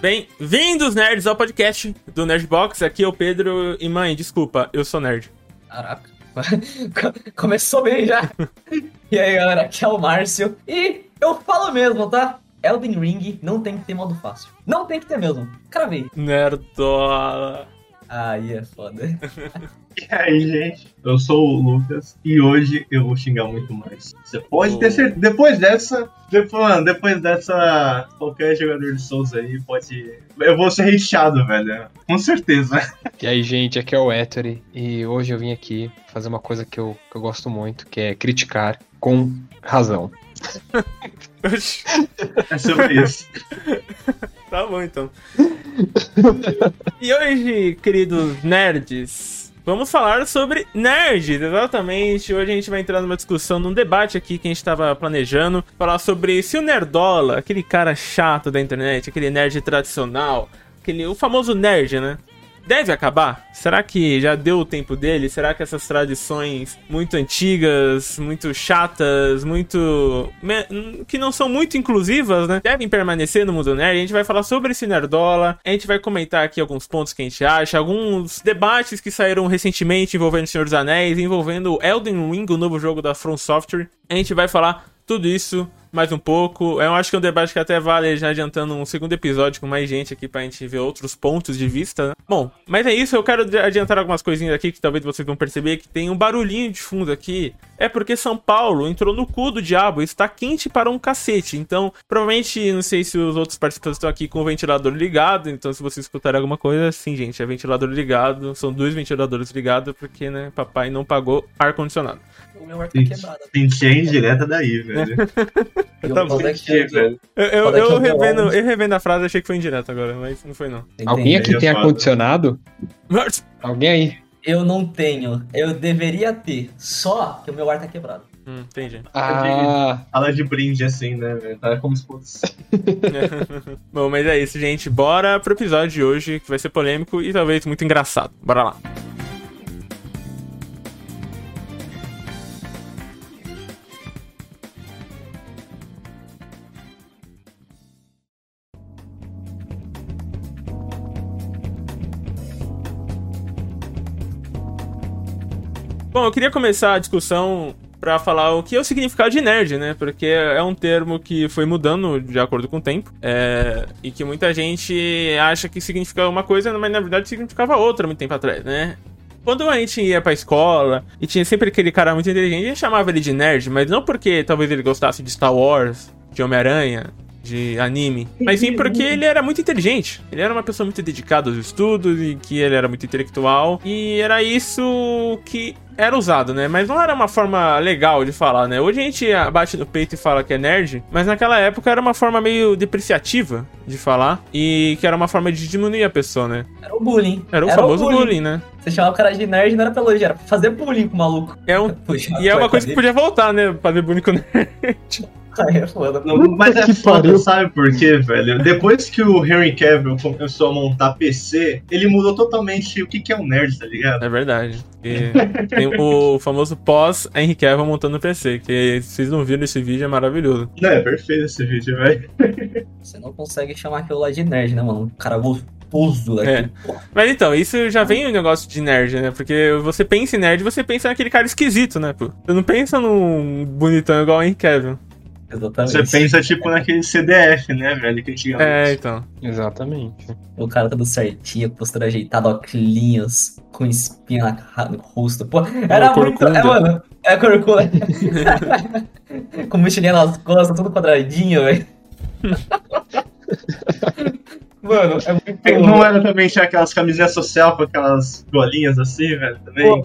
Bem-vindos, nerds, ao podcast do Nerdbox. Aqui é o Pedro e, mãe, desculpa, eu sou nerd. Caraca. Começou bem já. e aí, galera, aqui é o Márcio. E eu falo mesmo, tá? Elden Ring não tem que ter modo fácil. Não tem que ter mesmo. Cravei. Nerdola. Aí é foda. E aí, gente? Eu sou o Lucas e hoje eu vou xingar muito mais. Você pode Oh. ter certeza. Depois dessa, depois, mano, depois dessa, qualquer jogador de Souls aí pode. Eu vou ser recheado, velho. Com certeza. E aí, gente, aqui é o Ettore e hoje eu vim aqui fazer uma coisa que eu, que eu gosto muito, que é criticar com razão. É sobre isso. Tá bom, então. e hoje, queridos nerds, vamos falar sobre nerds, exatamente. Hoje a gente vai entrar numa discussão, num debate aqui que a gente tava planejando, falar sobre se o nerdola, aquele cara chato da internet, aquele nerd tradicional, aquele, o famoso nerd, né? Deve acabar? Será que já deu o tempo dele? Será que essas tradições muito antigas, muito chatas, muito. que não são muito inclusivas, né? Devem permanecer no mundo nerd? A gente vai falar sobre esse Nerdola, a gente vai comentar aqui alguns pontos que a gente acha, alguns debates que saíram recentemente envolvendo o Senhor dos Anéis, envolvendo Elden Ring, o novo jogo da From Software. A gente vai falar tudo isso mais um pouco. Eu acho que é um debate que até vale já adiantando um segundo episódio com mais gente aqui pra gente ver outros pontos de vista, né? Bom, mas é isso, eu quero adiantar algumas coisinhas aqui que talvez vocês vão perceber que tem um barulhinho de fundo aqui. É porque São Paulo entrou no cu do diabo, está quente para um cacete. Então, provavelmente, não sei se os outros participantes estão aqui com o ventilador ligado, então se vocês escutarem alguma coisa, sim, gente, é ventilador ligado, são dois ventiladores ligados porque, né, papai não pagou ar-condicionado. O meu ar tá quebrado. senti a indireta daí, velho. E o Tá bom. é. Eu, eu, eu eu revendo, eu revendo a frase, achei que foi indireto agora, mas não foi não. Alguém aqui tem é foda. ar-condicionado? Alguém aí? Eu não tenho. Eu deveria ter. Só que o meu ar tá quebrado. Hum, entendi. Ah, Fala de brinde assim, né? Tá como se fosse. Bom, mas é isso, gente. Bora pro episódio de hoje, que vai ser polêmico e talvez muito engraçado. Bora lá. Bom, eu queria começar a discussão pra falar o que é o significado de nerd, né? Porque é um termo que foi mudando de acordo com o tempo. é, e que muita gente acha que significa uma coisa, mas na verdade significava outra muito tempo atrás, né? Quando a gente ia pra escola e tinha sempre aquele cara muito inteligente, a gente chamava ele de nerd, mas não porque talvez ele gostasse de Star Wars, de Homem-Aranha, de anime, mas sim porque ele era muito inteligente. Ele era uma pessoa muito dedicada aos estudos e que ele era muito intelectual. E era isso que era usado, né? Mas não era uma forma legal de falar, né? Hoje a gente bate no peito e fala que é nerd, mas naquela época era uma forma meio depreciativa de falar e que era uma forma de diminuir a pessoa, né? Era o bullying. Era o famoso bullying, né? Você chamava o cara de nerd não era pra elogiar, era pra fazer bullying com o maluco. É um... Puxa, E é uma coisa que podia voltar, né? Fazer bullying com nerd. Aí é foda. Não, mas é que foda, pariu. sabe por quê, velho? Depois que o Henry Cavill começou a montar PC, ele mudou totalmente o que, que é um nerd, tá ligado? É verdade. E tem o famoso pós Henry Cavill montando PC, que vocês não viram esse vídeo, é maravilhoso. Não, é perfeito esse vídeo, velho. Você não consegue chamar aquilo lá de nerd, né, mano? Um cara gostoso daqui. É. Mas então, isso já vem o negócio de nerd, né? Porque você pensa em nerd, você pensa naquele cara esquisito, né, pô? Você não pensa num bonitão igual o Henry Cavill. Exatamente. Você pensa, tipo, naquele CDF, né, velho? Que antigamente. É, então. exatamente. O cara todo certinho, postura ajeitada, óculos, com espinha na cara, no rosto. Pô, era muito. corcunda. É, mano. É corcunda. com mochilinha nas costas, tudo quadradinho, velho. Mano, é muito. Não era também tinha aquelas camisinhas social com aquelas golinhas assim, velho? Também?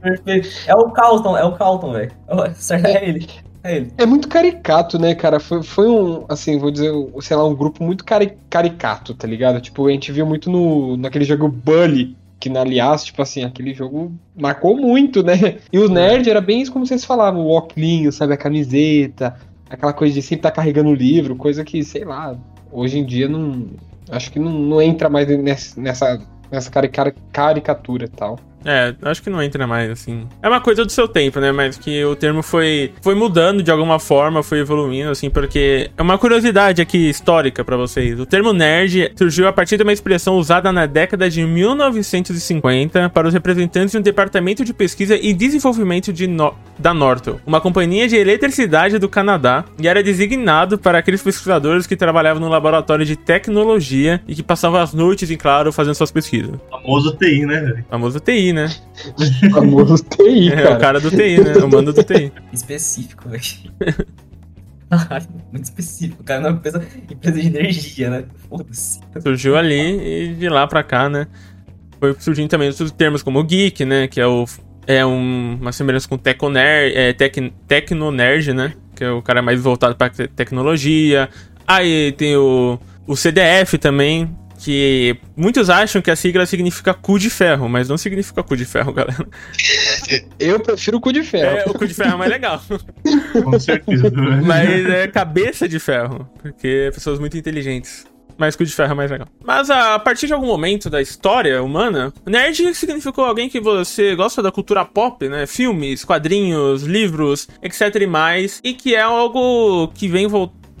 Perfeito. É o Calton, é o Calton, velho. Certo, é ele. É ele. É muito caricato, né, cara? Foi, foi um, assim, vou dizer, sei lá, um grupo muito cari caricato, tá ligado? Tipo, a gente viu muito no, naquele jogo Bully, que, aliás, tipo assim, aquele jogo marcou muito, né? E o nerd era bem isso como vocês falavam, o óculos, sabe, a camiseta, aquela coisa de sempre estar carregando o livro, coisa que, sei lá, hoje em dia não. Acho que não, não entra mais nessa, nessa, nessa carica- caricatura e tal. É, acho que não entra mais, assim. É uma coisa do seu tempo, né? Mas que o termo foi, foi mudando de alguma forma, foi evoluindo, assim, porque é uma curiosidade aqui histórica pra vocês. O termo nerd surgiu a partir de uma expressão usada na década de 1950 para os representantes de um departamento de pesquisa e desenvolvimento de No- da Nortel, uma companhia de eletricidade do Canadá, e era designado para aqueles pesquisadores que trabalhavam no laboratório de tecnologia e que passavam as noites, em claro, fazendo suas pesquisas. Famoso TI, né, famoso TI, né? O famoso TI, É, cara. o cara do TI, né? O mando do TI. Específico, velho. Muito específico. O cara não é uma empresa, empresa de energia, né? Foda-se. Surgiu ali e de lá pra cá, né? Foi surgindo também outros termos como geek, né? Que é, o, é um- uma semelhança com teconerd, é, tec, tecnonerd, né? Que é o cara mais voltado pra te- tecnologia. Aí tem o, o CDF também, que muitos acham que a sigla significa cu de ferro, mas não significa cu de ferro, galera. Eu prefiro o cu de ferro. É, o cu de ferro é mais legal. Com certeza. velho. Mas é cabeça de ferro, porque pessoas muito inteligentes. Mas cu de ferro é mais legal. Mas a partir de algum momento da história humana, nerd significou alguém que você gosta da cultura pop, né? Filmes, quadrinhos, livros, etc e mais. E que é algo que vem,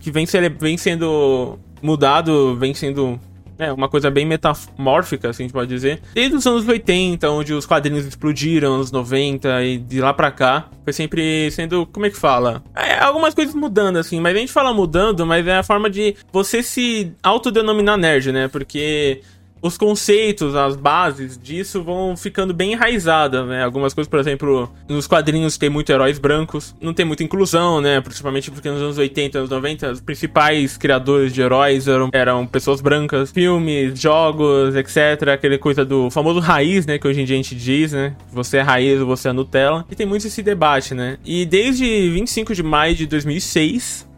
que vem, vem sendo mudado, vem sendo é, uma coisa bem metamórfica, assim a gente pode dizer. Desde os anos 80, onde os quadrinhos explodiram, anos 90 e de lá pra cá, foi sempre sendo, como é que fala? É, algumas coisas mudando, assim, mas a gente fala mudando, mas é a forma de você se autodenominar nerd, né? Porque os conceitos, as bases disso vão ficando bem enraizadas, né? Algumas coisas, por exemplo, nos quadrinhos tem muito heróis brancos, não tem muita inclusão, né? Principalmente porque nos anos 80, anos 90, os principais criadores de heróis eram, eram pessoas brancas, filmes, jogos, etc. Aquele coisa do famoso raiz, né? Que hoje em dia a gente diz, né? Você é raiz ou você é Nutella. E tem muito esse debate, né? E desde 25 de maio de 2006,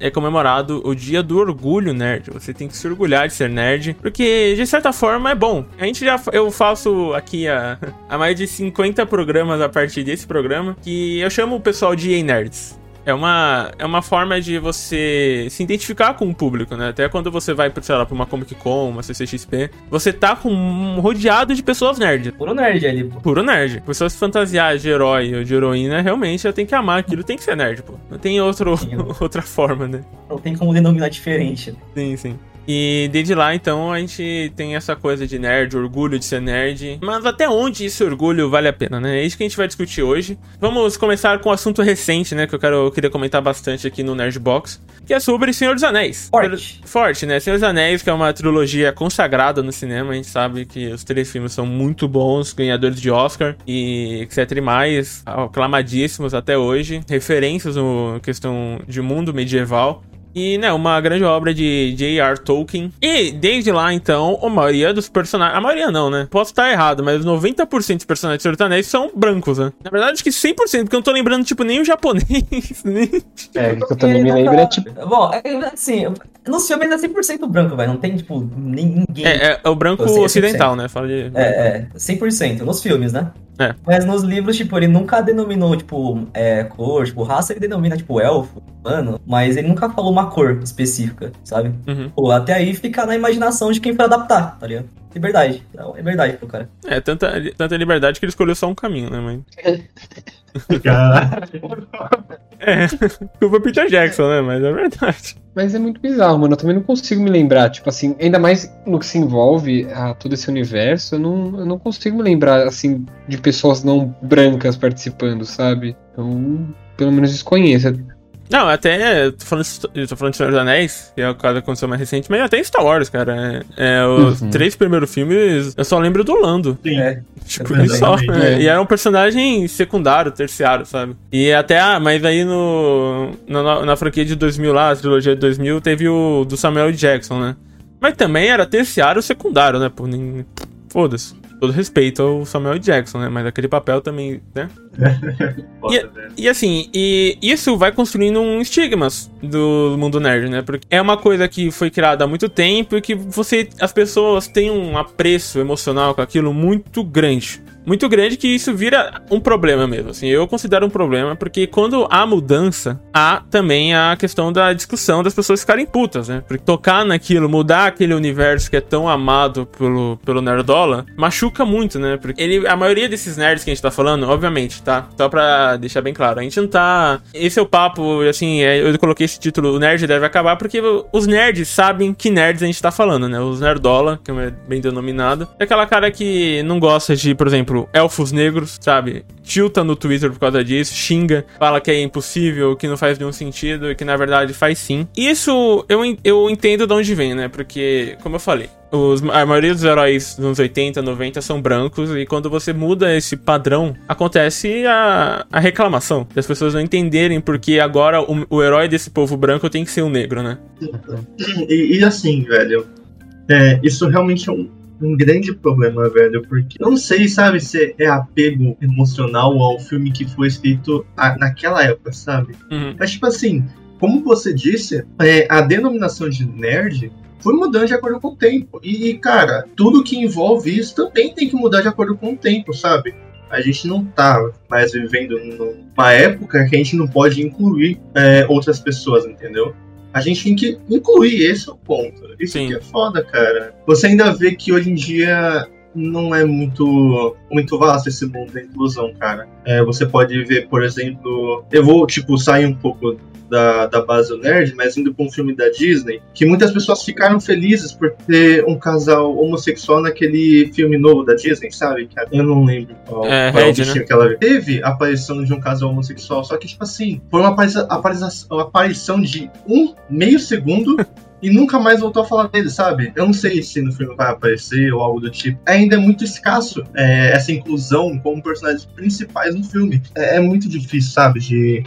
é comemorado o Dia do Orgulho Nerd. Você tem que se orgulhar de ser nerd, porque de certa forma é bom. A gente já eu faço aqui há, mais de 50 programas a partir desse programa que eu chamo o pessoal de Nerds. É uma, é uma forma de você se identificar com o público, né? Até quando você vai, sei lá, pra uma Comic Con, uma CCXP, você tá com um rodeado de pessoas nerds. Puro nerd ali, pô. Puro nerd. Pessoas fantasiadas de herói ou de heroína, realmente já tem que amar aquilo, tem que ser nerd, pô. Não tem outro, Sim. outra forma, né? Não tem como denominar diferente. Sim, sim. E desde lá, então, a gente tem essa coisa de nerd, orgulho de ser nerd. Mas até onde esse orgulho vale a pena, né? É isso que a gente vai discutir hoje. Vamos começar com um assunto recente, né? Que eu, quero, eu queria comentar bastante aqui no Nerd Box. Que é sobre Senhor dos Anéis. Forte. Forte, né? Senhor dos Anéis, que é uma trilogia consagrada no cinema. A gente sabe que os três filmes são muito bons, ganhadores de Oscar e etc e mais. Aclamadíssimos até hoje. Referências no questão de mundo medieval. E, né, uma grande obra de J.R. Tolkien. E, desde lá, então, a maioria dos personagens... A maioria não, né? Posso estar errado, mas 90% dos personagens de Senhor dos Anéis são brancos, né? Na verdade, acho que 100%, porque eu não tô lembrando, tipo, nem o japonês, nem... É, que eu também me lembro, é tipo. Bom, é, é, assim, nos filmes é 100% branco, velho. Não tem, tipo, nem- ninguém. É, é, é o branco Você, ocidental, né? Fala de... É, é, 100%, nos filmes, né? É. Mas nos livros, tipo, ele nunca denominou, tipo, é, cor, tipo, raça, ele denomina, tipo, elfo, humano, mas ele nunca falou uma cor específica, sabe? Uhum. Pô, até aí fica na imaginação de quem for adaptar, tá ligado? Liberdade. Então, liberdade pro cara. É, tanta, tanta liberdade que ele escolheu só um caminho, né, mas... Caralho. É, culpa Peter Jackson, né? Mas é verdade. Mas é muito bizarro, mano. Eu também não consigo me lembrar. Tipo assim, ainda mais no que se envolve a todo esse universo, eu não, eu não consigo me lembrar, assim, de pessoas não brancas participando, sabe? Então, pelo menos desconheço. Não, até. Eu tô falando, eu tô falando de Senhor dos Anéis, que é o caso que aconteceu mais recente, mas até em Star Wars, cara. É, é, os Uhum. três primeiros filmes, eu só lembro do Lando. Sim. É. Tipo, ele só. é, É. E era um personagem secundário, terciário, sabe? E até, ah, mas aí no. Na, na franquia de 2000 lá, a trilogia de 2000, teve o do Samuel. Jackson, né? Mas também era terciário secundário, né? Nem. Foda-se. Todo respeito ao Samuel. Jackson, né? Mas aquele papel também, né? Velho. E assim, e isso vai construindo um estigmas do mundo nerd, né? Porque é uma coisa que foi criada há muito tempo e que você, as pessoas têm um apreço emocional com aquilo muito grande. Muito grande que isso vira um problema mesmo. Assim, eu considero um problema, porque quando há mudança, há também a questão da discussão das pessoas ficarem putas, né? Porque tocar naquilo, mudar aquele universo que é tão amado pelo, pelo Nerdola, machuca muito, né? Porque ele, a maioria desses nerds que a gente tá falando, obviamente, tá? Só pra deixar bem claro, a gente não tá. Esse é o papo, assim, é, eu coloquei esse título, o nerd deve acabar, porque os nerds sabem que nerds a gente tá falando, né? Os Nerdola, que é bem denominado, é aquela cara que não gosta de, por exemplo, elfos negros, sabe? Tilta no Twitter por causa disso, xinga, fala que é impossível, que não faz nenhum sentido e que na verdade faz sim. Isso eu, eu entendo de onde vem, né? Porque, como eu falei, os, a maioria dos heróis dos anos 80, 90 são brancos, e quando você muda esse padrão, acontece a, a reclamação. Das pessoas não entenderem porque agora o, o herói desse povo branco tem que ser um negro, né? E, e assim, velho, é, isso realmente é um, um grande problema, velho, porque eu não sei, sabe, se é apego emocional ao filme que foi escrito a, naquela época, sabe? Uhum. Mas, tipo assim, como você disse, é, a denominação de nerd foi mudando de acordo com o tempo. E, cara, tudo que envolve isso também tem que mudar de acordo com o tempo, sabe? A gente não tá mais vivendo numa época que a gente não pode incluir é, outras pessoas, entendeu? A gente tem que incluir, esse é o ponto. Isso Sim. aqui é foda, cara. Você ainda vê que hoje em dia não é muito muito vasto esse mundo da inclusão, cara. É, você pode ver, por exemplo, eu vou tipo sair um pouco da, da base nerd, mas indo pra um filme da Disney, que muitas pessoas ficaram felizes por ter um casal homossexual naquele filme novo da Disney, sabe? Eu não lembro qual, É, qual é o Red, bichinho né? que ela teve a aparição de um casal homossexual, só que, tipo assim, foi uma aparição, aparição, uma aparição de um meio segundo e nunca mais voltou a falar dele, sabe? Eu não sei se no filme vai aparecer ou algo do tipo. Ainda é muito escasso é, essa inclusão como personagens principais no filme. É, é muito difícil, sabe, de,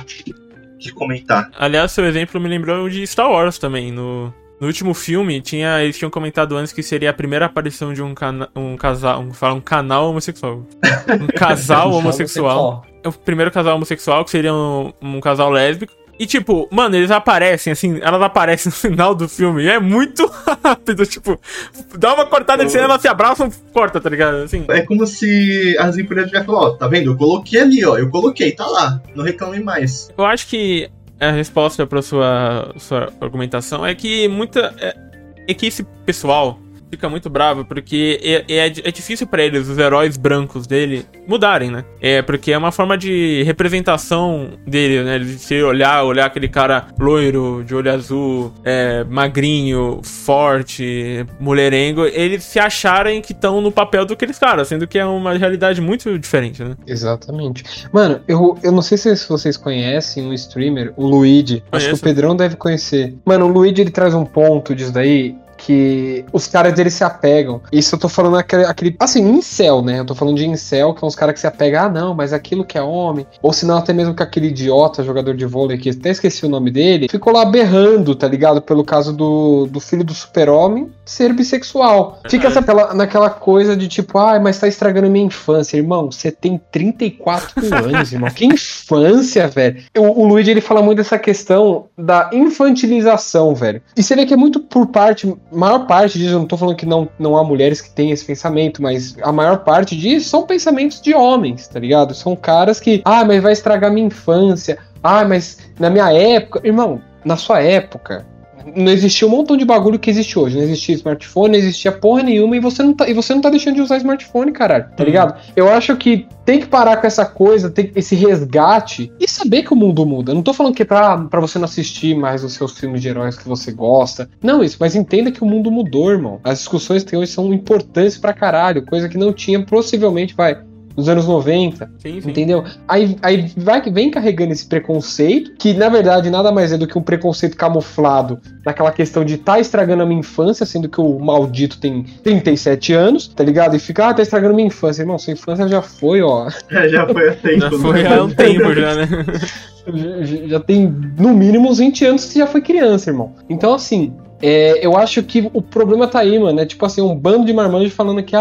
de comentar. Aliás, seu exemplo me lembrou de Star Wars também. No, no último filme, tinha, eles tinham comentado antes que seria a primeira aparição de um, cana, um casal. Um, fala, um canal homossexual. Um casal homossexual. É o primeiro casal homossexual, que seria um, um casal lésbico. E tipo, mano, eles aparecem assim, elas aparecem no final do filme. E é muito rápido, tipo, dá uma cortada de cena, elas se abraçam, corta, tá ligado? Assim. É como se as empresas tivessem falado, ó, tá vendo? Eu coloquei ali, ó, eu coloquei, tá lá. Não reclame mais. Eu acho que a resposta pra sua, sua argumentação é que muita. É, é que esse pessoal fica muito bravo porque é, é, é difícil pra eles, os heróis brancos dele, mudarem, né? É porque é uma forma de representação dele, né? De se olhar, olhar aquele cara loiro, de olho azul, é, magrinho, forte, mulherengo, eles se acharem que estão no papel do aqueles caras, sendo que é uma realidade muito diferente, né? Exatamente. Mano, eu, eu não sei se vocês conhecem um streamer, o Luigi. Acho que Conheço. o Pedrão deve conhecer. Mano, o Luigi ele traz um ponto disso daí que os caras dele se apegam. Isso eu tô falando aquele, aquele assim, incel, né? Eu tô falando de incel, que são os caras que se apegam, ah, não, mas aquilo que é homem. Ou senão até mesmo que aquele idiota jogador de vôlei, que até esqueci o nome dele, ficou lá berrando, tá ligado? Pelo caso do, do filho do super-homem ser bissexual. Fica essa, aquela, naquela coisa de tipo, ai, mas tá estragando minha infância. Irmão, você tem 34 anos, irmão. Que infância, velho. O, o Luigi, ele fala muito dessa questão da infantilização, velho. E você vê que é muito por parte, maior parte disso, eu não tô falando que não, não há mulheres que têm esse pensamento, mas a maior parte disso são pensamentos de homens, tá ligado? São caras que, ah, mas vai estragar minha infância. Ah, mas na minha época, irmão, na sua época, não existia um montão de bagulho que existe hoje. Não existia smartphone, não existia porra nenhuma e você não tá, e você não tá deixando de usar smartphone, caralho. Tá Uhum. ligado? Eu acho que tem que parar com essa coisa, tem esse resgate e saber que o mundo muda. Eu não tô falando que é pra, pra você não assistir mais os seus filmes de heróis que você gosta. Não, isso, mas entenda que o mundo mudou, irmão. As discussões que tem hoje são importantes pra caralho, coisa que não tinha possivelmente, vai, nos anos 90. Sim, sim. Entendeu? Aí, aí vai, vem carregando esse preconceito, que na verdade nada mais é do que um preconceito camuflado naquela questão de tá estragando a minha infância, sendo que o maldito tem 37 anos, tá ligado? E fica, ah, tá estragando minha infância. Irmão, sua infância já foi, ó. já foi a tempo. Já foi né? há um tempo já, né? Já, já- já tem no mínimo uns 20 anos que você já foi criança, irmão. Então, assim. É, eu acho que o problema tá aí, mano. É tipo assim, um bando de marmanjos falando que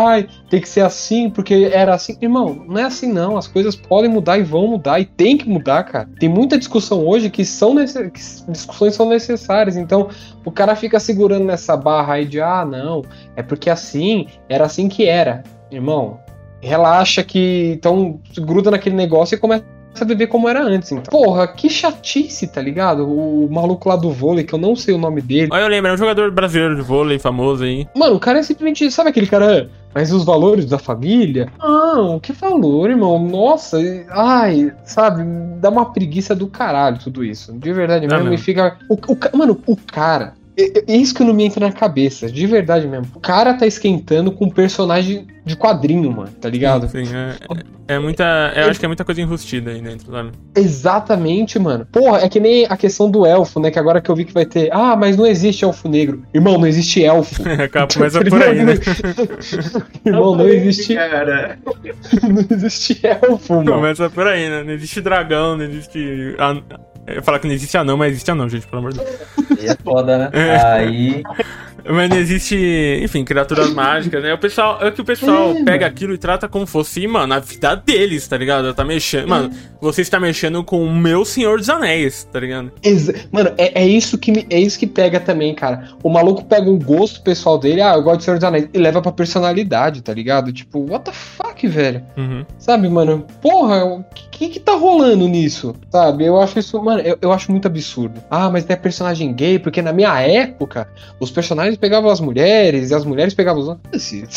tem que ser assim porque era assim. Irmão, não é assim não. As coisas podem mudar e vão mudar e tem que mudar, cara. Tem muita discussão hoje que são que discussões são necessárias. Então, o cara fica segurando nessa barra aí de ah, não, é porque assim, era assim que era. Irmão, relaxa que. Então, gruda naquele negócio e começa a viver como era antes, então. Porra, que chatice, tá ligado? O maluco lá do vôlei, que eu não sei o nome dele. Olha, eu lembro, é um jogador brasileiro de vôlei famoso aí. Mano, o cara é simplesmente. Sabe aquele cara. Mas os valores da família? Não, que valor, irmão? Nossa, ai, sabe? Dá uma preguiça do caralho tudo isso. De verdade mesmo. E mesmo. fica. O, o mano, o cara. É- é Isso que não me entra na cabeça, de verdade mesmo. O cara tá esquentando com um personagem de quadrinho, mano, tá ligado? Sim, é, é muita. Eu acho que é muita coisa enrustida aí dentro, sabe? Exatamente, mano. Porra, é que nem a questão do elfo, né? Que agora que eu vi que vai ter. Ah, mas não existe elfo negro. Irmão, não existe elfo. Começa por aí, né? Irmão, não existe, Cara, não existe elfo, mano. Começa por aí, né? Não existe dragão, não existe. Eu ia falar que não existe anão, mas existe anão, gente, pelo amor de Deus. Aí é foda, né? É. Aí. Mas não existe, enfim, criaturas mágicas, né? O pessoal, é que o pessoal É, pega mano. aquilo e trata como fosse, mano, a vida deles, tá ligado? Tá mexendo. Mano, você está mexendo com o meu Senhor dos Anéis, tá ligado? Exa- Mano, é, é isso que me- é isso que pega também, cara. O maluco pega um gosto pessoal dele, ah, eu gosto de Senhor dos Anéis, e leva pra personalidade, tá ligado? Tipo, what the fuck, velho? Uhum. Sabe, mano? Porra, o que, que que tá rolando nisso? Sabe? Eu acho isso, mano, eu, eu acho muito absurdo. Ah, mas tem personagem gay, porque na minha época, os personagens pegavam as mulheres e as mulheres pegavam os homens.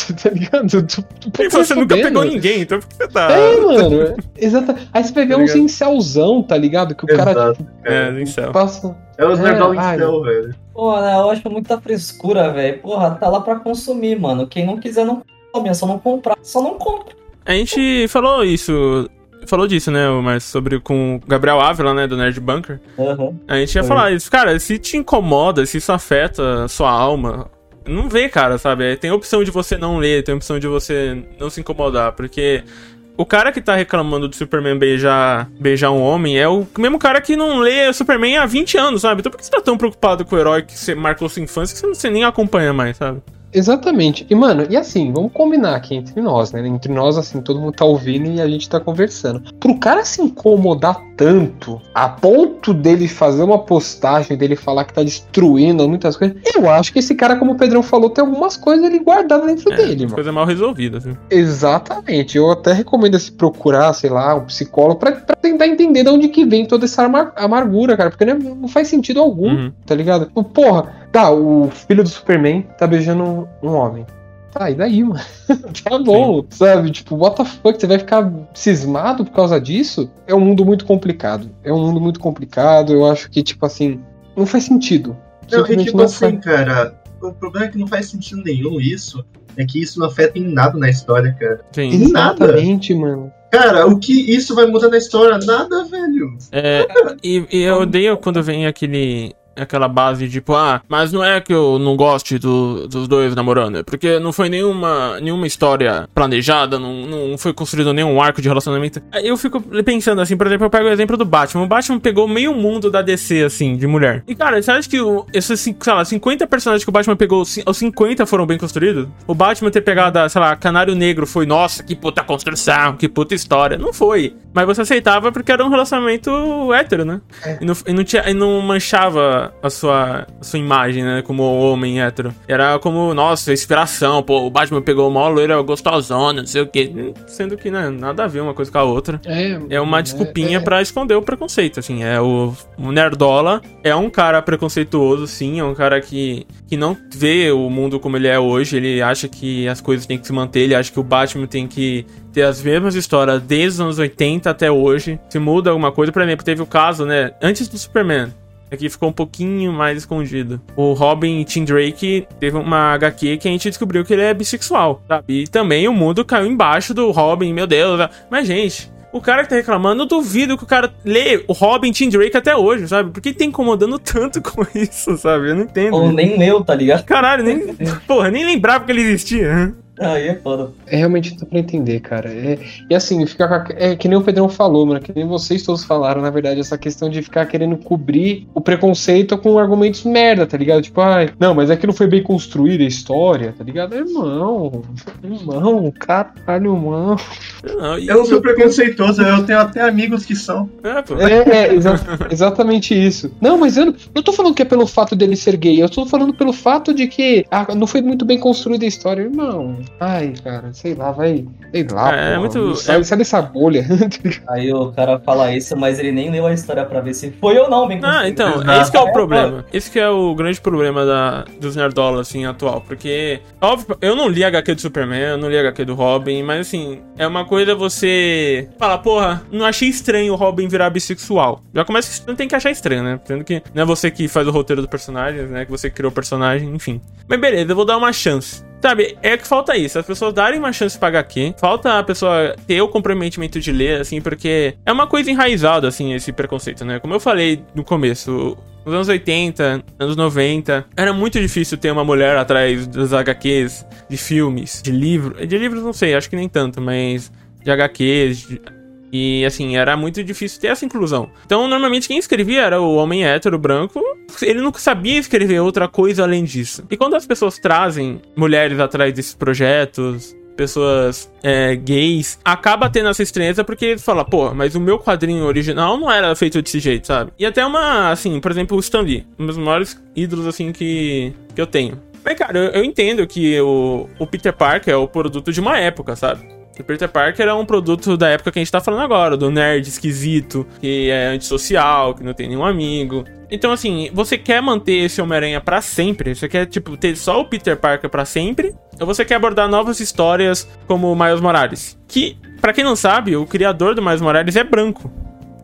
Tá ligado? Tu, tu, tu E você tá nunca pegou ninguém, então por que você tá. É, mano. é- Exato. Aí você vai ver Tá uns incelzão, tá ligado? Que o cara exato, É, nem céu. passa. É os É, ai, céu, velho. Pô, né, eu acho muita frescura, velho. Porra, tá lá pra consumir, mano. Quem não quiser não come, é só não comprar. Só não compra. A gente falou isso. Falou disso, né, mas sobre com o Gabriel Ávila, né, do Nerd Bunker. Aham. A gente ia Oi. falar isso, cara, se te incomoda, se isso afeta a sua alma, não vê, cara, sabe? Tem a opção de você não ler, tem opção de você não se incomodar, porque o cara que tá reclamando do Superman beijar, beijar um homem é o mesmo cara que não lê Superman há 20 anos, sabe? Então por que você tá tão preocupado com o herói que você marcou sua infância que você, não, você nem acompanha mais, sabe? Exatamente. E, mano, e assim, vamos combinar aqui entre nós, né? Entre nós, assim, todo mundo tá ouvindo e a gente tá conversando. Pro cara se incomodar tanto, a ponto dele fazer uma postagem, dele falar que tá destruindo muitas coisas, eu acho que esse cara, como o Pedrão falou, tem algumas coisas ali guardadas dentro É, dele, mano. coisa mal resolvida, assim. Exatamente. Eu até recomendo se procurar, sei lá, um psicólogo pra, pra tentar entender de onde que vem toda essa amar- amargura, cara. Porque não, é- não faz sentido algum, Uhum. tá ligado? Porra, tá, o filho do Superman tá beijando um, um homem. Tá, e daí, mano? tá bom, sabe? Tipo, what the fuck? Você vai ficar cismado por causa disso? É um mundo muito complicado. É um mundo muito complicado. Eu acho que, tipo assim, não faz sentido. Não, e tipo não assim, cara, o problema é que não faz sentido nenhum isso. É que isso não afeta em nada na história, cara. Sim. Em nada. Exatamente, mano. Cara, o que isso vai mudar na história? Nada, velho. É, e, e eu odeio quando vem aquele. Aquela base tipo, ah, mas não é que eu não goste do- dos dois namorando, é porque não foi nenhuma, nenhuma história planejada, não, não foi construído nenhum arco de relacionamento. Eu fico pensando assim, por exemplo, eu pego o exemplo do Batman. O Batman pegou meio mundo da DC, assim, de mulher. E cara, você acha que o- esses, sei lá, 50 personagens que o Batman pegou, os 50 foram bem construídos? O Batman ter pegado, a, sei lá, Canário Negro foi, nossa, que puta construção, que puta história. Não foi. Mas você aceitava porque era um relacionamento hétero, né? E, não, e não tinha- e não manchava a sua, a sua imagem, né? Como homem hétero. Era como, nossa, inspiração. Pô, o Batman pegou uma loira gostosona, não sei o quê. Sendo que, né, nada a ver uma coisa com a outra. É, É uma desculpinha é- pra esconder o preconceito, assim. É o, o Nerdola é um cara preconceituoso, sim. É um cara que, que não vê o mundo como ele é hoje. Ele acha que as coisas têm que se manter. Ele acha que o Batman tem que ter as mesmas histórias desde os anos 80 até hoje. Se muda alguma coisa, por exemplo, teve o caso, né? Antes do Superman. Aqui ficou um pouquinho mais escondido. O Robin Tim Drake teve uma HQ que a gente descobriu que ele é bissexual, sabe? E também o mundo caiu embaixo do Robin, meu Deus. Mas, gente, o cara que tá reclamando, eu duvido que o cara lê o Robin Tim Drake até hoje, sabe? Por que tá incomodando tanto com isso, sabe? Eu não entendo. Ou nem leu, tá ligado? Caralho, nem. Porra, nem lembrava que ele existia. Aí é foda. É realmente dá pra entender, cara. É- e assim, fica com a- é que nem o Pedrão falou, mano, que nem vocês todos falaram, na verdade, essa questão de ficar querendo cobrir o preconceito com argumentos merda, tá ligado? Tipo, ai, não, mas é que não foi bem construída a história, tá ligado? Irmão, irmão, caralho, irmão. Não, Eu não sou preconceituoso, eu tenho até amigos que são. É, pô. É, é, exa- exatamente isso. Não, mas eu não, não tô falando que é pelo fato dele ser gay, eu tô falando pelo fato de que ah, não foi muito bem construída a história, irmão. Ai, cara, sei lá, vai. Sei lá, É, é muito- Sai, é- sai dessa bolha. Aí o cara fala isso, mas ele nem leu a história pra ver se foi ou não, bem Ah, então, Exato. esse que é o problema. Esse que é o grande problema da, dos nerdola, assim, atual. Porque, óbvio, eu não li HQ do Superman, eu não li HQ do Robin, mas assim, é uma coisa você falar, porra, não achei estranho o Robin virar bissexual. Já começa que não tem que achar estranho, né? Sendo que não é você que faz o roteiro do personagem, né? Que você criou o personagem, enfim. Mas beleza, eu vou dar uma chance. Sabe, é que falta isso, as pessoas darem uma chance pra HQ, falta a pessoa ter o comprometimento de ler, assim, porque é uma coisa enraizada, assim, esse preconceito, né? Como eu falei no começo, nos anos 80, anos 90, era muito difícil ter uma mulher atrás das HQs, de filmes, de livros, de livros não sei, acho que nem tanto, mas de HQs, de- e assim, era muito difícil ter essa inclusão. Então, normalmente quem escrevia era o homem hétero branco. Ele nunca sabia escrever outra coisa além disso. E quando as pessoas trazem mulheres atrás desses projetos, pessoas é, gays, acaba tendo essa estranheza porque eles falam, pô, mas o meu quadrinho original não era feito desse jeito, sabe? E até uma, assim, por exemplo, o Stan Lee, um dos maiores ídolos, assim, que, que eu tenho. Mas, cara, eu, eu entendo que o, o Peter Parker é o produto de uma época, sabe? O Peter Parker é um produto da época que a gente tá falando agora, do nerd esquisito, que é antissocial, que não tem nenhum amigo. Então, assim, você quer manter esse Homem-Aranha pra sempre? Você quer, tipo, ter só o Peter Parker pra sempre? Ou você quer abordar novas histórias como o Miles Morales? Que, pra quem não sabe, o criador do Miles Morales é branco.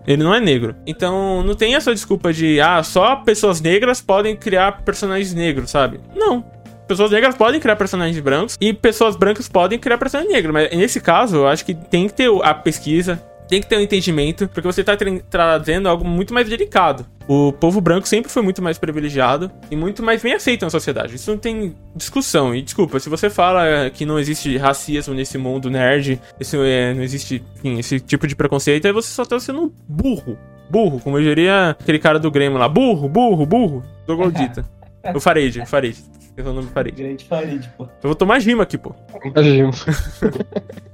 Ele não é negro. Então, não tem essa desculpa de, ah, só pessoas negras podem criar personagens negros, sabe? Não. Pessoas negras podem criar personagens brancos e pessoas brancas podem criar personagens negros. Mas nesse caso, eu acho que tem que ter a pesquisa, tem que ter um entendimento, porque você tá tra- trazendo algo muito mais delicado. O povo branco sempre foi muito mais privilegiado e muito mais bem aceito na sociedade. Isso não tem discussão. E desculpa, se você fala que não existe racismo nesse mundo nerd, esse, é, não existe enfim, esse tipo de preconceito, aí você só tá sendo burro. Burro, como eu diria aquele cara do Grêmio lá. Burro, burro, burro. Do Goldita. o Farid, o Farid. Esqueci o nome do Farid. Grande Farid, pô. Eu vou tomar rima aqui, pô. Imagina.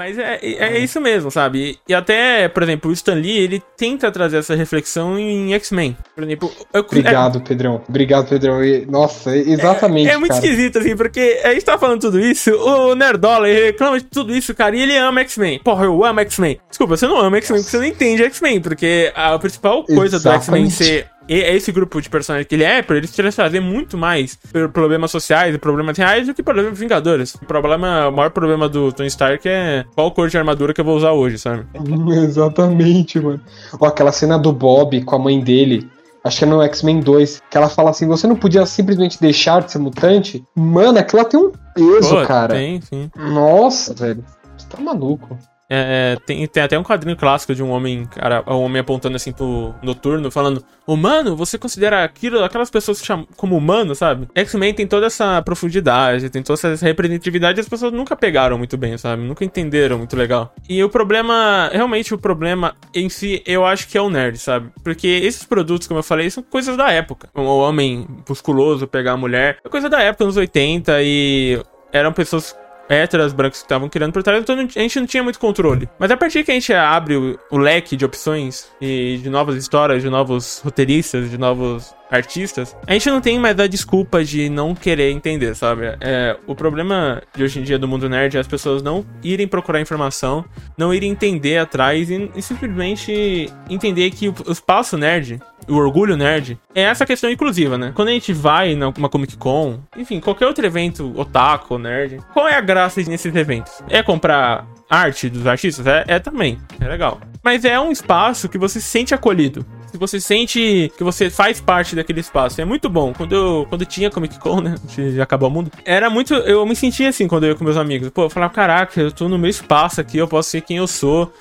Mas é, é isso mesmo, sabe? E até, por exemplo, o Stan Lee, ele tenta trazer essa reflexão em X-Men. Por exemplo, eu, Obrigado, Pedrão. Obrigado, Pedrão. E- Nossa, exatamente. É, é muito cara. esquisito, assim, porque a gente tá falando tudo isso, o Nerdola ele reclama de tudo isso, cara, e ele ama X-Men. Porra, eu amo X-Men. Desculpa, você não ama X-Men porque você não entende X-Men, porque a principal coisa do X-Men Exatamente. ser é esse grupo de personagens que ele é, pra eles trazer muito mais por problemas sociais e problemas reais do que problemas vingadores. O problema, o maior problema do Tony Stark é qual cor de armadura que eu vou usar hoje, sabe? Exatamente, mano. Ó, aquela cena do Bob com a mãe dele. Acho que é no X-Men 2, que ela fala assim: você não podia simplesmente deixar de ser mutante? Mano, aquilo tem um peso, Pô, cara. Tem, sim. Nossa, velho. Você tá maluco. É, tem, tem até um quadrinho clássico de um homem, cara, um homem apontando assim pro noturno, falando: Humano, você considera aquilo, aquelas pessoas chamam como humano, sabe? X-Men tem toda essa profundidade, tem toda essa representatividade e as pessoas nunca pegaram muito bem, sabe? Nunca entenderam muito legal. E o problema, realmente o problema em si, eu acho que é o nerd, sabe? Porque esses produtos, como eu falei, são coisas da época. O homem musculoso pegar a mulher, é coisa da época, nos 80 e eram pessoas héteras brancas que estavam criando trás, então a gente não tinha muito controle. Mas a partir que a gente abre o, o leque de opções e de novas histórias, de novos roteiristas, de novos artistas, a gente não tem mais a desculpa de não querer entender, sabe? É, o problema de hoje em dia do mundo nerd é as pessoas não irem procurar informação, não irem entender atrás e, e simplesmente entender que o, o espaço nerd, o orgulho nerd, é essa questão inclusiva, né? Quando a gente vai numa Comic Con, enfim, qualquer outro evento otaku, nerd, qual é a graça nesses eventos? É comprar arte dos artistas? É, é também, é legal. Mas é um espaço que você se sente acolhido. Que você sente que você faz parte daquele espaço. É muito bom. Quando eu quando tinha Comic Con, né? que Já acabou o mundo. Era muito. Eu me sentia assim quando eu ia com meus amigos. Pô, eu falava, caraca, eu tô no meu espaço aqui, eu posso ser quem eu sou.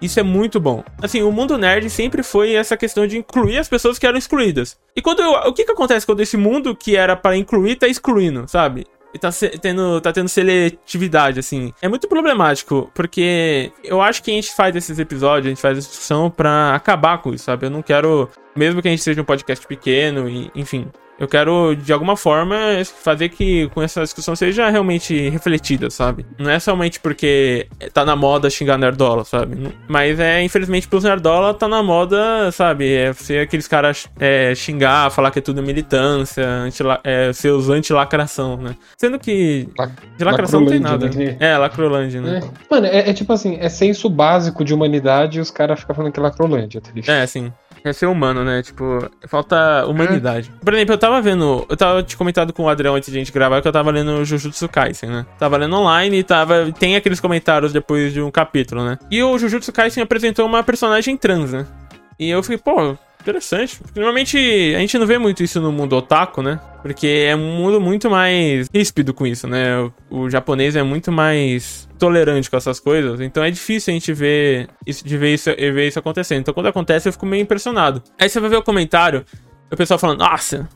Isso é muito bom. Assim, o mundo nerd sempre foi essa questão de incluir as pessoas que eram excluídas. E quando eu, o que que acontece quando esse mundo que era para incluir tá excluindo, sabe? E tá tendo, tá tendo seletividade, assim. É muito problemático, porque eu acho que a gente faz esses episódios, a gente faz essa discussão pra acabar com isso, sabe? Eu não quero, mesmo que a gente seja um podcast pequeno, e, enfim, Eu quero, de alguma forma, fazer que com essa discussão seja realmente refletida, sabe? Não é somente porque tá na moda xingar nerdola, sabe? Mas é, infelizmente, pros nerdola tá na moda, sabe? É ser aqueles caras é, xingar, falar que é tudo militância, anti é, seus anti-lacração, né? Sendo que de lacração não tem nada. Né? É, lacrolândia, né? É. Mano, é, é, tipo assim, é senso básico de humanidade e os caras ficam falando que é lacrolândia, tá ligado? É, sim é ser humano, né? Tipo, falta humanidade. Por exemplo, eu tava vendo. Eu tava te comentado com o Adrião antes de a gente gravar que eu tava lendo Jujutsu Kaisen, né? Tava lendo online e tava. Tem aqueles comentários depois de um capítulo, né? E o Jujutsu Kaisen apresentou uma personagem trans, né? E eu fiquei, pô, Interessante. Normalmente a gente não vê muito isso no mundo otaku, né? Porque é um mundo muito mais ríspido com isso, né? O, o, japonês é muito mais tolerante com essas coisas. Então é difícil a gente ver isso, de ver isso, ver isso acontecendo. Então quando acontece eu fico meio impressionado. Aí você vai ver o comentário, o pessoal falando, nossa,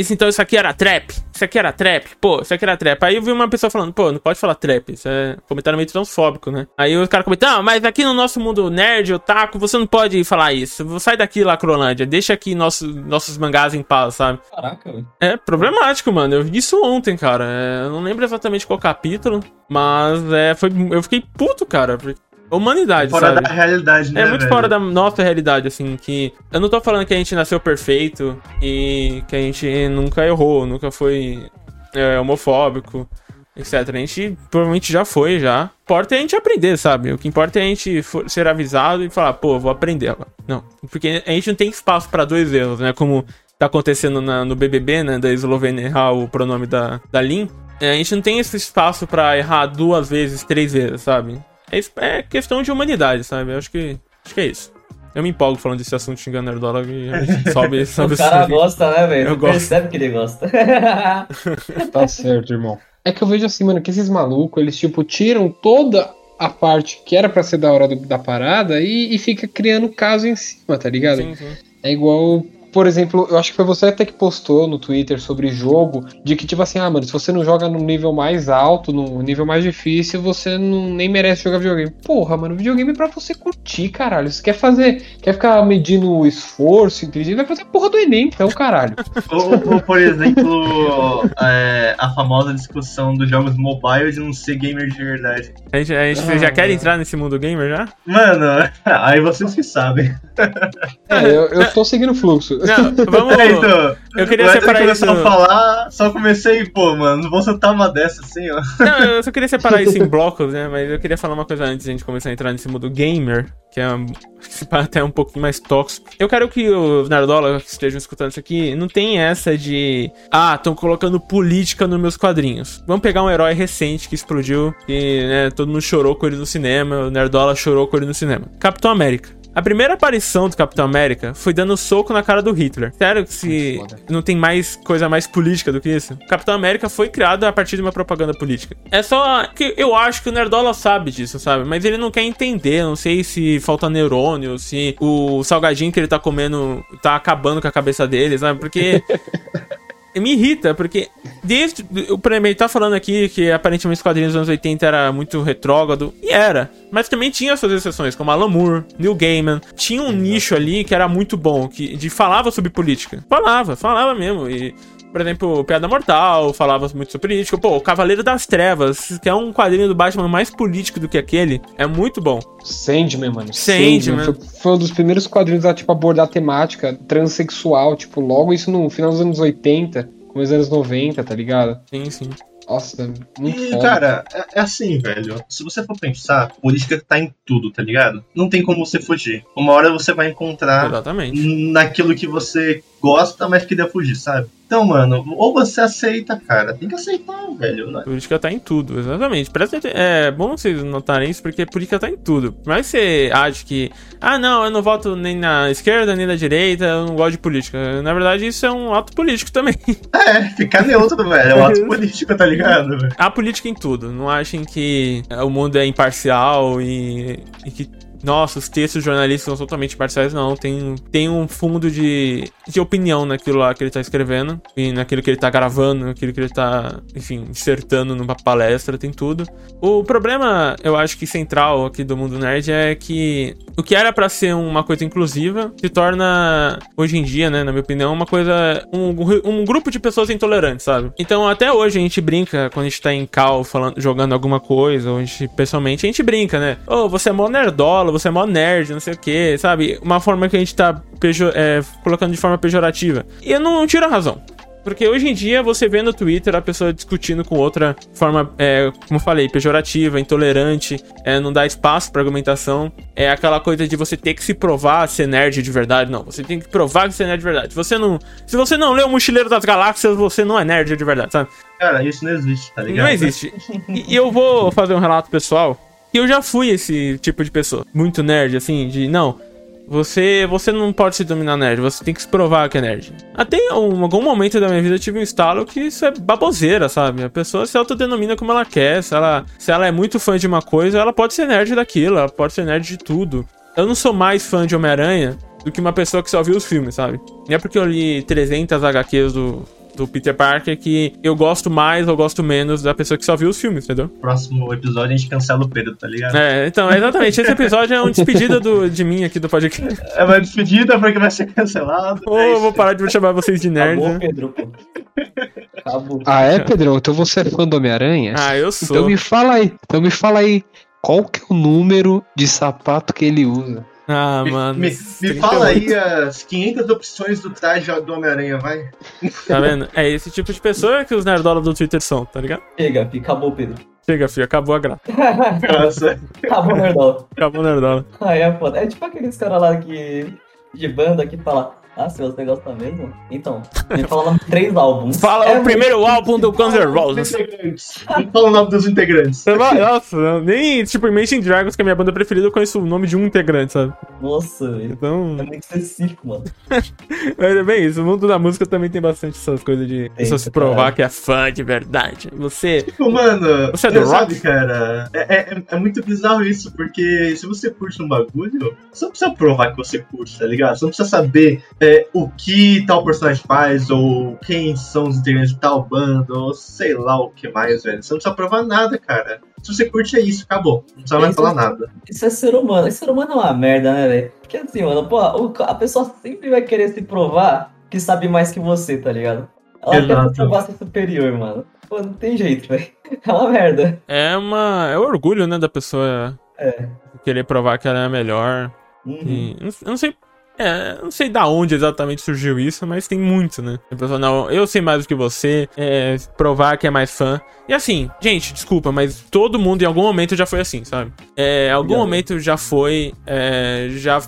isso então isso aqui era trap. Isso aqui era trap. Pô, isso aqui era trap. Aí eu vi uma pessoa falando, pô, não pode falar trap. Isso é comentário meio transfóbico, né? Aí o cara comentou, ah, mas aqui no nosso mundo nerd, otaku, você não pode falar isso. Sai daqui, Lacrolândia. Deixa aqui nosso, nossos mangás em paz, sabe? Caraca, velho. É problemático, mano. Eu vi isso ontem, cara. É, eu não lembro exatamente qual capítulo. Mas é, foi, eu fiquei puto, cara. Porque humanidade, fora sabe? da realidade, né? É muito velho? fora da nossa realidade, assim, que eu não tô falando que a gente nasceu perfeito e que a gente nunca errou, nunca foi é, homofóbico, etc. A gente provavelmente já foi, já. O importa é a gente aprender, sabe? O que importa é a gente ser avisado e falar, pô, vou aprender agora. Não, porque a gente não tem espaço para dois erros, né? Como tá acontecendo na, no BBB, né? Da Eslovênia errar o pronome da, da Lin. É, a gente não tem esse espaço para errar duas vezes, três vezes, sabe? É, é questão de humanidade, sabe? Eu acho que, acho que é isso. Eu me empolgo falando desse assunto xingando Nerdola e a gente sobe, sobe O cara gosta, né, velho? Eu gosto. Percebe que ele gosta. Tá certo, irmão. É que eu vejo assim, mano, que esses malucos, eles, tipo, tiram toda a parte que era pra ser da hora do- da parada e, e fica criando caso em cima, tá ligado? Sim, sim. É igual, por exemplo, eu acho que foi você até que postou no Twitter sobre jogo, de que tipo assim, ah, mano, se você não joga no nível mais alto, no nível mais difícil, você não, nem merece jogar videogame. Porra, mano, videogame é pra você curtir, caralho. Você quer fazer, quer ficar medindo o esforço, inteligência, vai fazer a porra do Enem, então, caralho. Ou, ou, por exemplo, é, a famosa discussão dos jogos mobile de não ser gamer de verdade. A gente, a gente Ah, já quer é. entrar nesse mundo gamer já? Mano, aí vocês que sabem. É, eu, eu tô seguindo o fluxo. Não, vamos. É, então, eu queria o separar começou isso- a falar, só comecei, pô, mano, não vou soltar uma dessa assim, ó. Não, eu só queria separar isso em blocos, né? Mas eu queria falar uma coisa antes de a gente começar a entrar nesse mundo gamer, que é até um pouquinho mais tóxico. Eu quero que os Nerdola que estejam escutando isso aqui não tem essa de. Ah, estão colocando política nos meus quadrinhos. Vamos pegar um herói recente que explodiu e, né, todo mundo chorou com ele no cinema, o Nerdola chorou com ele no cinema. Capitão América. A primeira aparição do Capitão América foi dando soco na cara do Hitler. Sério que se não tem mais coisa mais política do que isso? Capitão América foi criado a partir de uma propaganda política. É só que eu acho que o Nerdola sabe disso, sabe? Mas ele não quer entender. Não sei se falta neurônio, se o salgadinho que ele tá comendo tá acabando com a cabeça dele, sabe? Porque. Me irrita, porque desde. O Premier tá falando aqui que aparentemente os quadrinhos dos anos 80 era muito retrógrado. E era. Mas também tinha suas exceções, como Alan Moore, Neil Gaiman. Tinha um nicho ali que era muito bom, que de falava sobre política. Falava, falava mesmo. E. Por exemplo, Piada Mortal falava muito sobre política. Pô, o Cavaleiro das Trevas, que é um quadrinho do Batman mais político do que aquele, é muito bom. Sandman, mano. Sandman. Foi, foi um dos primeiros quadrinhos a, tipo, abordar a temática transexual, tipo, logo isso no final dos anos 80, começo dos anos 90, tá ligado? Sim, sim. Nossa, muito E, foda. cara, é, é assim, velho. Se você for pensar, política tá em tudo, tá ligado? Não tem como você fugir. Uma hora você vai encontrar Exatamente. naquilo que você gosta, mas queria fugir, sabe? Então, mano, ou você aceita, cara. Tem que aceitar, velho. Né? Política tá em tudo, exatamente. Presta É bom vocês notarem isso, porque política tá em tudo. Por mais que você ache que, ah, não, eu não voto nem na esquerda, nem na direita, eu não gosto de política. Na verdade, isso é um ato político também. É, ficar neutro, velho. É um ato político, tá ligado, velho? Há política em tudo. Não achem que o mundo é imparcial e, e que nossa, os textos jornalistas são totalmente parciais, não. Tem, tem um fundo de, de opinião naquilo lá que ele tá escrevendo, e naquilo que ele tá gravando, naquilo que ele tá, enfim, insertando numa palestra, tem tudo. O problema, eu acho que central aqui do mundo nerd é que o que era para ser uma coisa inclusiva se torna, hoje em dia, né, na minha opinião, uma coisa. Um, um grupo de pessoas intolerantes, sabe? Então, até hoje a gente brinca quando a gente tá em cal falando, jogando alguma coisa, ou a gente, pessoalmente, a gente brinca, né? Ô, oh, você é mó nerdola, você é mó nerd, não sei o que, sabe? Uma forma que a gente tá é, colocando de forma pejorativa. E eu não tiro a razão. Porque hoje em dia você vê no Twitter a pessoa discutindo com outra forma, é, como eu falei, pejorativa, intolerante, é, não dá espaço para argumentação. É aquela coisa de você ter que se provar ser nerd de verdade. Não, você tem que provar que você é nerd de verdade. Você não, se você não leu o Mochileiro das Galáxias, você não é nerd de verdade, sabe? Cara, isso não existe, tá ligado? Não existe. E, e eu vou fazer um relato pessoal. E eu já fui esse tipo de pessoa. Muito nerd, assim, de não. Você, você não pode se dominar nerd, você tem que se provar que é nerd. Até em algum momento da minha vida eu tive um estalo que isso é baboseira, sabe? A pessoa se autodenomina como ela quer. Se ela, se ela é muito fã de uma coisa, ela pode ser nerd daquilo, ela pode ser nerd de tudo. Eu não sou mais fã de Homem-Aranha do que uma pessoa que só viu os filmes, sabe? Não é porque eu li 300 HQs do, do Peter Parker que eu gosto mais ou gosto menos da pessoa que só viu os filmes, entendeu? Próximo episódio a gente cancela o Pedro, tá ligado? É, então, exatamente. Esse episódio é uma despedida do, de mim aqui do podcast. É uma despedida porque vai ser cancelado. Ou é eu vou parar de chamar vocês de nerd. Acabou, né? Pedro, pô. Acabou. Ah, é, Pedrão? Então você é fã do Homem-Aranha? Ah, eu sou. Então me fala aí. Então me fala aí. Qual que é o número de sapato que ele usa? Ah, me, mano. Me, me fala aí as 500 opções do traje do Homem-Aranha, vai. Tá vendo? É esse tipo de pessoa que os nerdolas do Twitter são, tá ligado? Chega, filho. Acabou, Pedro. Chega, filho. Acabou a graça. Nossa. Acabou, nerdola. Acabou o nerdola. Ah, é foda. É tipo aqueles caras lá que, de banda que fala ah, se você gosta mesmo? Então, me fala o nome de três álbuns. Fala É o primeiro álbum do Guns N' Roses. Fala o nome dos integrantes. Nossa, nem tipo Imagine Dragons, que é a minha banda preferida, eu conheço o nome de um integrante, sabe? Nossa, velho. Então, É muito específico, mano. é bem isso. O mundo da música também tem bastante essas coisas de pessoa se provar caralho. que é fã de verdade. Você. Tipo, mano, Você é do sabe, rock? cara, é, é, é muito bizarro isso, porque se você curte um bagulho, você não precisa provar que você curte, tá ligado? Você não precisa saber é, o que tal personagem faz, ou quem são os integrantes de tal banda, ou sei lá o que mais, velho. Você não precisa provar nada, cara. Se você curte, é isso, acabou. Não precisa mais Isso- falar nada. Isso é ser humano. Esse ser humano é uma merda, né, velho? Porque assim, mano, pô, a pessoa sempre vai querer se provar que sabe mais que você, tá ligado? Ela quer Exato. se provar ser superior, mano. Pô, não tem jeito, velho. É uma merda. É uma. É o orgulho, né, da pessoa É. querer provar que ela é a melhor. Uhum. E eu não sei. É, não sei da onde exatamente surgiu isso, mas tem muito, né? A pessoa, não, eu sei mais do que você, é, provar que é mais fã. E assim, gente, desculpa, mas todo mundo em algum momento já foi assim, sabe? É, em algum Obrigado. momento já foi, é, já.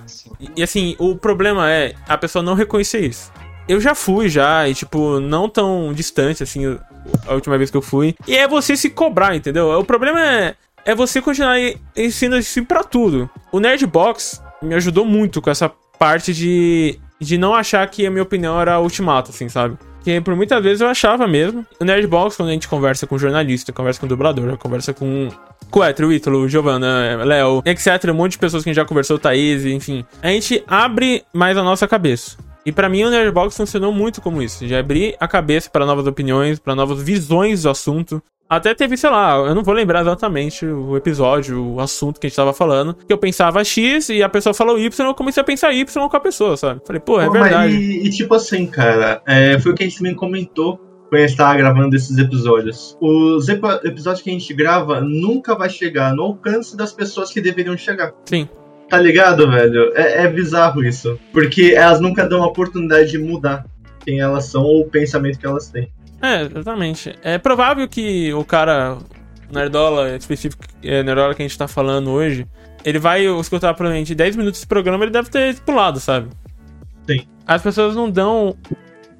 E assim, o problema é a pessoa não reconhecer isso. Eu já fui já, e tipo, não tão distante assim, a última vez que eu fui. E é você se cobrar, entendeu? O problema é, é você continuar ensinando isso pra tudo. O Nerdbox me ajudou muito com essa parte de, de não achar que a minha opinião era ultimata, assim, sabe? Que por muitas vezes eu achava mesmo. O Nerdbox, quando a gente conversa com jornalista, conversa com dublador, conversa com com o Etro, o Ítalo, Giovanna, Léo, etc. Um monte de pessoas que a gente já conversou, Thaís, enfim. A gente abre mais a nossa cabeça. E pra mim o Nerdbox funcionou muito como isso, de abrir a cabeça para novas opiniões, para novas visões do assunto. Até teve, sei lá, eu não vou lembrar exatamente o episódio, o assunto que a gente tava falando, que eu pensava X e a pessoa falou Y, eu comecei a pensar Y com a pessoa, sabe? Falei, pô, é Pô, verdade. E, e tipo assim, cara, é, foi o que a gente também comentou quando a gente tava gravando esses episódios. Os epa- episódios que a gente grava nunca vai chegar no alcance das pessoas que deveriam chegar. Sim. Tá ligado, velho? É, é bizarro isso. Porque elas nunca dão a oportunidade de mudar quem elas são ou o pensamento que elas têm. É, exatamente. É provável que o cara, Nerdola específico, é, Nerdola que a gente tá falando hoje, ele vai escutar provavelmente 10 minutos desse programa, ele deve ter pulado, sabe? Sim. As pessoas não dão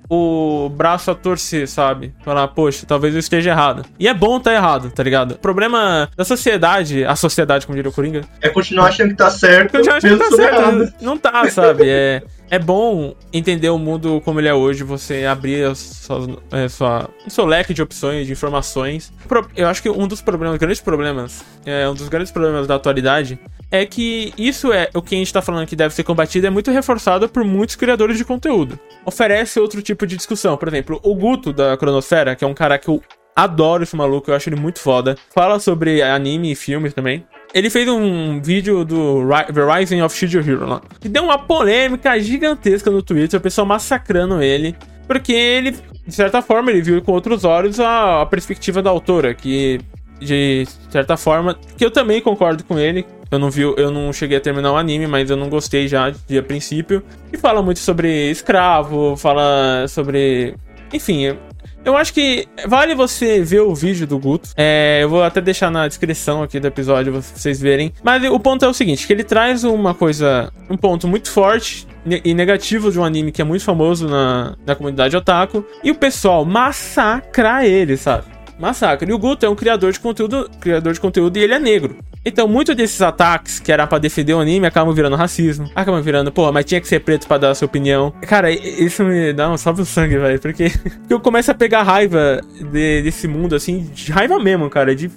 o braço a torcer, sabe? Falar, poxa, talvez eu esteja errado. E é bom estar errado, tá ligado? O problema da sociedade, a sociedade, como diria o Coringa, É continuar achando que tá certo, eu já acho que tá certo. errado. Não tá, sabe? É, é bom entender o mundo como ele é hoje, você abrir a sua, é, sua, o seu leque de opções, de informações. Eu acho que um dos problemas, grandes problemas, é, um dos grandes problemas da atualidade é que isso é o que a gente tá falando que deve ser combatido, é muito reforçado por muitos criadores de conteúdo. Oferece outro tipo de discussão. Por exemplo, o Guto da Cronosfera, que é um cara que eu adoro esse maluco, eu acho ele muito foda. Fala sobre anime e filmes também. Ele fez um vídeo do The Rising of Shield Hero lá, que deu uma polêmica gigantesca no Twitter, o pessoal massacrando ele, porque ele, de certa forma, ele viu com outros olhos a, a perspectiva da autora, que de certa forma, que eu também concordo com ele. Eu não vi, eu não cheguei a terminar o anime, mas eu não gostei já de a princípio. E fala muito sobre escravo, fala sobre, enfim, eu acho que vale você ver o vídeo do Guto. É, eu vou até deixar na descrição aqui do episódio pra vocês verem. Mas o ponto é o seguinte: que ele traz uma coisa, um ponto muito forte e negativo de um anime que é muito famoso na, na comunidade otaku. E o pessoal massacra ele, sabe? Massacre. E o Guto é um criador de conteúdo, criador de conteúdo e ele é negro. Então, muito desses ataques que era para defender o anime acabam virando racismo. Acabam virando, pô, mas tinha que ser preto para dar a sua opinião. Cara, isso me dá um salve sangue, velho. Porque eu começo a pegar raiva de, desse mundo, assim, de raiva mesmo, cara. De,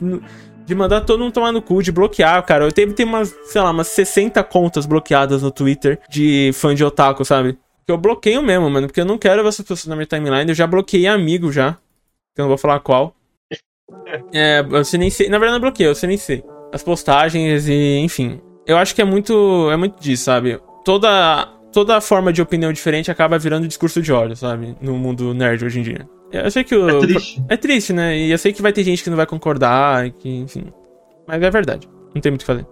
de mandar todo mundo tomar no cu, de bloquear, cara. Eu teve tem umas, sei lá, umas 60 contas bloqueadas no Twitter de fã de otaku, sabe? Que eu bloqueio mesmo, mano. Porque eu não quero ver essas pessoas na minha timeline. Eu já bloqueei amigo já. Que eu não vou falar qual. É, eu silenciei. Na verdade, não bloqueei, eu silenciei. As postagens e, enfim. Eu acho que é muito. É muito disso, sabe? Toda. Toda forma de opinião diferente acaba virando discurso de ódio, sabe? No mundo nerd hoje em dia. Eu sei que o. É triste. É triste, né? E eu sei que vai ter gente que não vai concordar, que, enfim. Mas é verdade. Não tem muito o que fazer.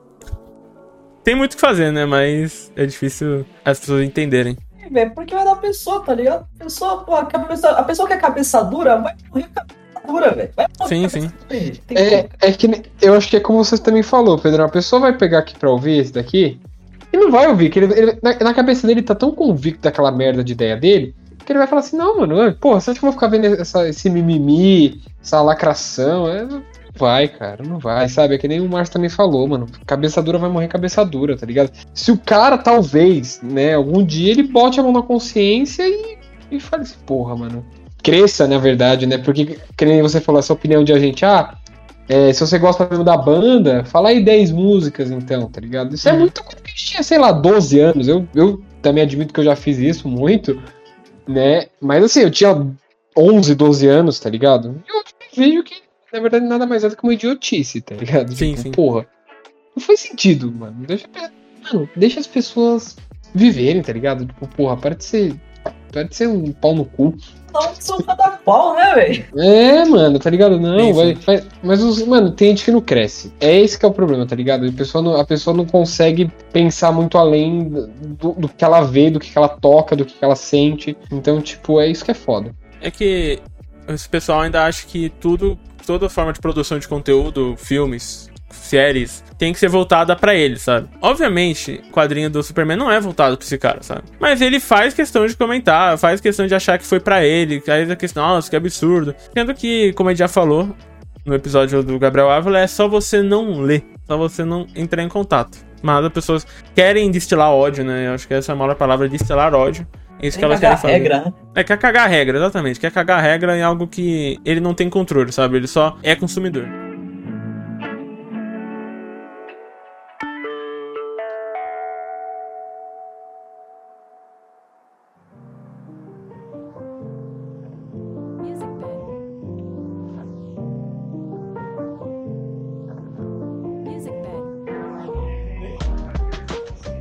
Tem muito o que fazer, né? Mas é difícil as pessoas entenderem. É, porque vai dar pessoa, tá ligado? A pessoa, pô, a, cabeça, a pessoa que é cabeça dura vai morrer com a dura, velho. Sim, sim. É, é que eu acho que é como você também falou, Pedro. A pessoa vai pegar aqui pra ouvir esse daqui e não vai ouvir, que ele, ele na, na, cabeça dele tá tão convicto daquela merda de ideia dele que ele vai falar assim: não, mano, porra, você acha que eu vou ficar vendo essa, esse mimimi, essa lacração? É, não vai, cara, não vai, sabe? É que nem o Márcio também falou, mano. Cabeça dura vai morrer cabeça dura, tá ligado? Se o cara, talvez, né, algum dia ele bote a mão na consciência e, e fale assim, porra, mano cresça, na verdade, né? Porque, que nem você falou, essa opinião de a gente, ah, é, se você gosta mesmo da banda, fala aí 10 músicas, então, tá ligado? Isso é uhum. muito quando a gente tinha, sei lá, 12 anos. Eu, eu também admito que eu já fiz isso muito, né? Mas assim, eu tinha 11, 12 anos, tá ligado? E eu vejo que, na verdade, nada mais é do que uma idiotice, tá ligado? Sim, tipo, sim. porra. Não faz sentido, mano. Deixa, mano, deixa as pessoas viverem, tá ligado? Tipo, porra, para de ser. Para de ser um pau no cu não sou cada pau, né, velho? É, mano, tá ligado? Não, vai, vai, mas, os, mano, tem gente que não cresce. É esse que é o problema, tá ligado? A pessoa não, a pessoa não consegue pensar muito além do, do que ela vê, do que ela toca, do que ela sente. Então, tipo, é isso que é foda. É que esse pessoal ainda acha que tudo, toda forma de produção de conteúdo, filmes, séries, tem que ser voltada para ele, sabe? Obviamente, o quadrinho do Superman não é voltado pra esse cara, sabe? Mas ele faz questão de comentar, faz questão de achar que foi para ele, que aí a questão, nossa, que absurdo. Sendo que, como ele já falou no episódio do Gabriel Ávila, é só você não ler, só você não entrar em contato. Mas as pessoas querem destilar ódio, né? Eu acho que essa é a maior palavra, destilar ódio. É isso que elas querem fazer. Regra. Né? É, quer cagar a regra, exatamente. Quer cagar a regra em algo que ele não tem controle, sabe? Ele só é consumidor.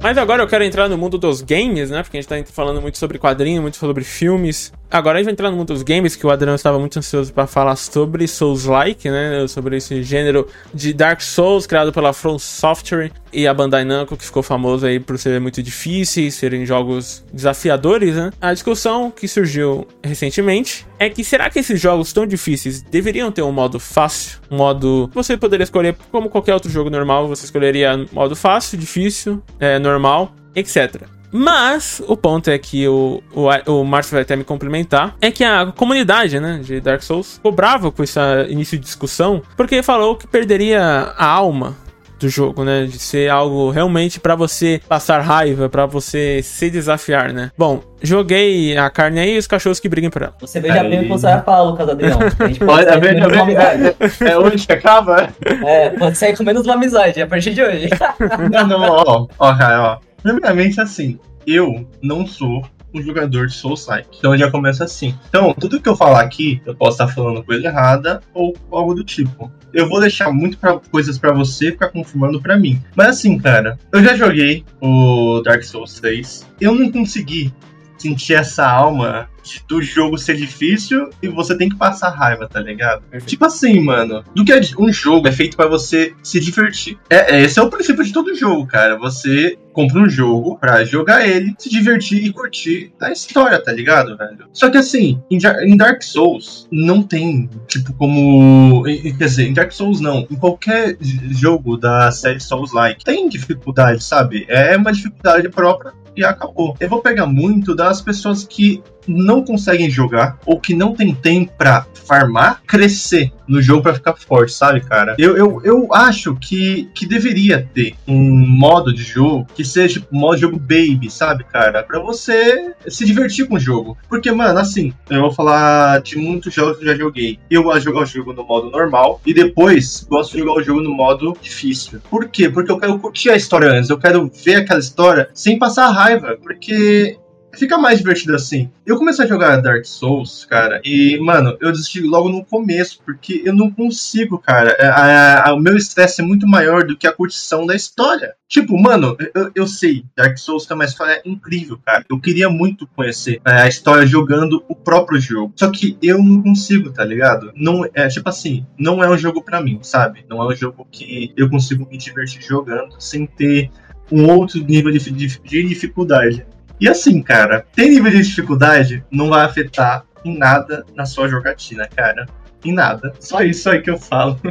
Mas agora eu quero entrar no mundo dos games, né? Porque a gente tá falando muito sobre quadrinho, muito sobre filmes. Agora a gente vai entrar no mundo dos games, que o Adriano estava muito ansioso para falar sobre Souls-like, né? Sobre esse gênero de Dark Souls criado pela From Software e a Bandai Namco, que ficou famoso aí por ser muito difíceis, serem jogos desafiadores, né? A discussão que surgiu recentemente é que será que esses jogos tão difíceis deveriam ter um modo fácil? Um modo. Você poderia escolher, como qualquer outro jogo normal, você escolheria modo fácil, difícil, é, normal, etc. Mas o ponto é que o, o, o Márcio vai até me complementar. É que a comunidade, né, de Dark Souls ficou brava com esse início de discussão, porque falou que perderia a alma do jogo, né? De ser algo realmente pra você passar raiva, pra você se desafiar, né? Bom, joguei a carne aí e os cachorros que brigam por ela. Você veja bem o que você vai falar, Lucas Adrião. A gente pode sair veja bem, amizade. é, é hoje que acaba? É, pode sair com menos uma amizade a partir de hoje. Não, não, ó, ó, cara, ó. Primeiramente, assim, eu não sou um jogador de Soul-like. Então já começa assim. Então, tudo que eu falar aqui, eu posso estar falando coisa errada ou algo do tipo. Eu vou deixar muito pra, coisas pra você ficar confirmando pra mim. Mas assim, cara, eu já joguei o Dark Souls 3. Eu não consegui sentir essa alma do jogo ser difícil e você tem que passar raiva, tá ligado? Perfeito. Tipo assim, mano, do que um jogo é feito pra você se divertir. É, é- esse é o princípio de todo jogo, cara. Você compra um jogo pra jogar ele, se divertir e curtir a história, tá ligado, velho? Só que assim, em, Dar- em Dark Souls não tem, tipo, como. Quer dizer, em Dark Souls não. Em qualquer jogo da série Souls-like, tem dificuldade, sabe? É uma dificuldade própria e acabou. Eu vou pegar muito das pessoas que não conseguem jogar ou que não tem tempo pra farmar, crescer no jogo pra ficar forte, sabe, cara? Eu, eu, eu acho que, que deveria ter um modo de jogo que seja tipo modo de jogo baby, sabe, cara? Pra você se divertir com o jogo. Porque, mano, assim, eu vou falar de muitos jogos que eu já joguei. Eu gosto de jogar o jogo no modo normal e depois gosto de jogar o jogo no modo difícil. Por quê? Porque eu quero curtir a história antes, eu quero ver aquela história sem passar raiva, porque fica mais divertido assim. Eu comecei a jogar Dark Souls, cara, e, mano, eu desisti logo no começo, porque eu não consigo, cara. É, a- a- o meu estresse é muito maior do que a curtição da história. Tipo, mano, eu, eu sei, Dark Souls tem uma história incrível, cara. Eu queria muito conhecer é, a história jogando o próprio jogo. Só que eu não consigo, tá ligado? Não, é tipo assim, não é um jogo pra mim, sabe? Não é um jogo que eu consigo me divertir jogando sem ter um outro nível de, de- de dificuldade. E assim, cara, ter nível de dificuldade não vai afetar em nada na sua jogatina, cara. Em nada. Só isso aí que eu falo.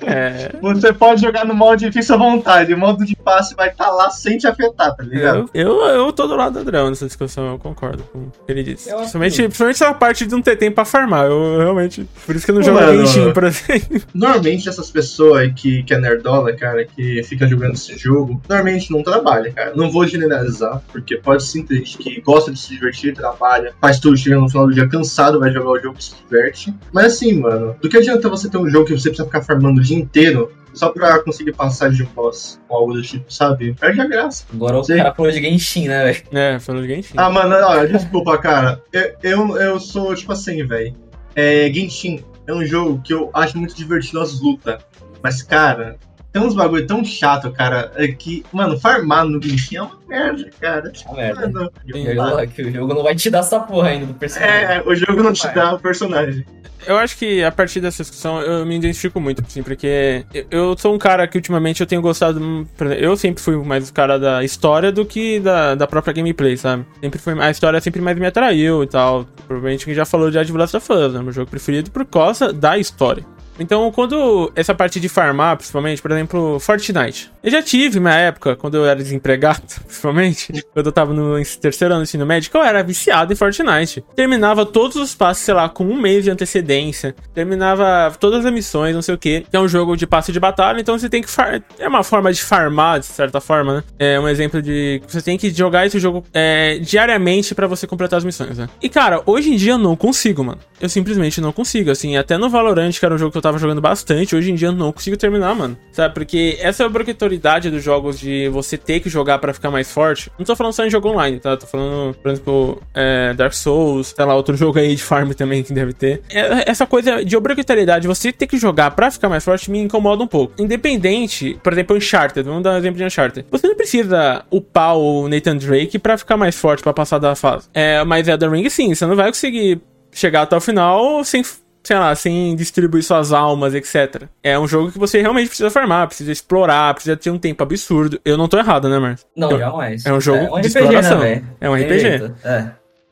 É. Você pode jogar no modo difícil à vontade. O modo de passe vai estar lá sem te afetar, tá ligado? Eu, eu, eu tô do lado do Adriano nessa discussão, eu concordo com o que ele disse. Eu Principalmente, principalmente essa parte de não ter tempo pra farmar. Eu realmente. Por isso que eu não jogo. Genshin, por exemplo. Normalmente essas pessoas aí que, que é nerdola, cara, que fica jogando esse jogo, normalmente não trabalha, cara. Não vou generalizar, porque pode sim ter gente que gosta de se divertir, trabalha, faz tudo, chega no final do dia cansado, vai jogar o jogo e se diverte. Mas assim, mano, do que adianta você ter um jogo que você precisa ficar farmando o dia inteiro só pra conseguir passar de um boss ou algo do tipo, sabe? Perde a graça. Agora o cara falou de Genshin, né, velho? É, falando de Genshin. Ah, mano, olha, desculpa, cara. Eu, eu, eu sou, tipo assim, velho. É, Genshin é um jogo que eu acho muito divertido as lutas. Mas, cara, tem uns bagulho tão chato, cara, é que, mano, farmar no Genshin é uma merda, cara. É uma merda. Mano, O o jogo não vai te dar essa porra ainda do personagem. é, o jogo não te dá o personagem. Eu acho que a partir dessa discussão eu me identifico muito, assim, porque eu- sou um cara que ultimamente eu tenho gostado. hum, Eu sempre fui mais o cara da história do que da, da própria gameplay, sabe? Sempre foi, a história sempre mais me atraiu e tal. Provavelmente quem já falou de Advance of Us, né? Meu jogo preferido por causa da história. Então, quando essa parte de farmar, principalmente, por exemplo, Fortnite. Eu já tive uma época, quando eu era desempregado, principalmente, quando eu tava no terceiro ano do ensino médio, eu era viciado em Fortnite. Terminava todos os passos, sei lá, com um mês de antecedência. Terminava todas as missões, não sei o que. É um jogo de passe de batalha, então você tem que far... É uma forma de farmar, de certa forma, né? É um exemplo de. Você tem que jogar esse jogo é, diariamente pra você completar as missões, né? E cara, hoje em dia eu não consigo, mano. Eu simplesmente não consigo. Assim, até no Valorant, que era um jogo que eu tava jogando bastante, hoje em dia eu não consigo terminar, mano. Sabe? Porque essa é a obrigatoriedade dos jogos de você ter que jogar pra ficar mais forte. Não tô falando só em jogo online, tá? Tô falando, por exemplo, é, Dark Souls, sei lá, outro jogo aí de farm também que deve ter. É, essa coisa de obrigatoriedade, você ter que jogar pra ficar mais forte, me incomoda um pouco. Independente, por exemplo, Uncharted, vamos dar um exemplo de Uncharted. Você não precisa upar o Nathan Drake pra ficar mais forte, pra passar da fase. É, mas Elden Ring, sim, você não vai conseguir chegar até o final sem sei lá, sem distribuir suas almas, etc. É um jogo que você realmente precisa farmar, precisa explorar, precisa ter um tempo absurdo. Eu não tô errado, né, Marcos? Não, Eu- jamais. é um jogo é um de RPG, exploração. né? É um RPG. jeito, É.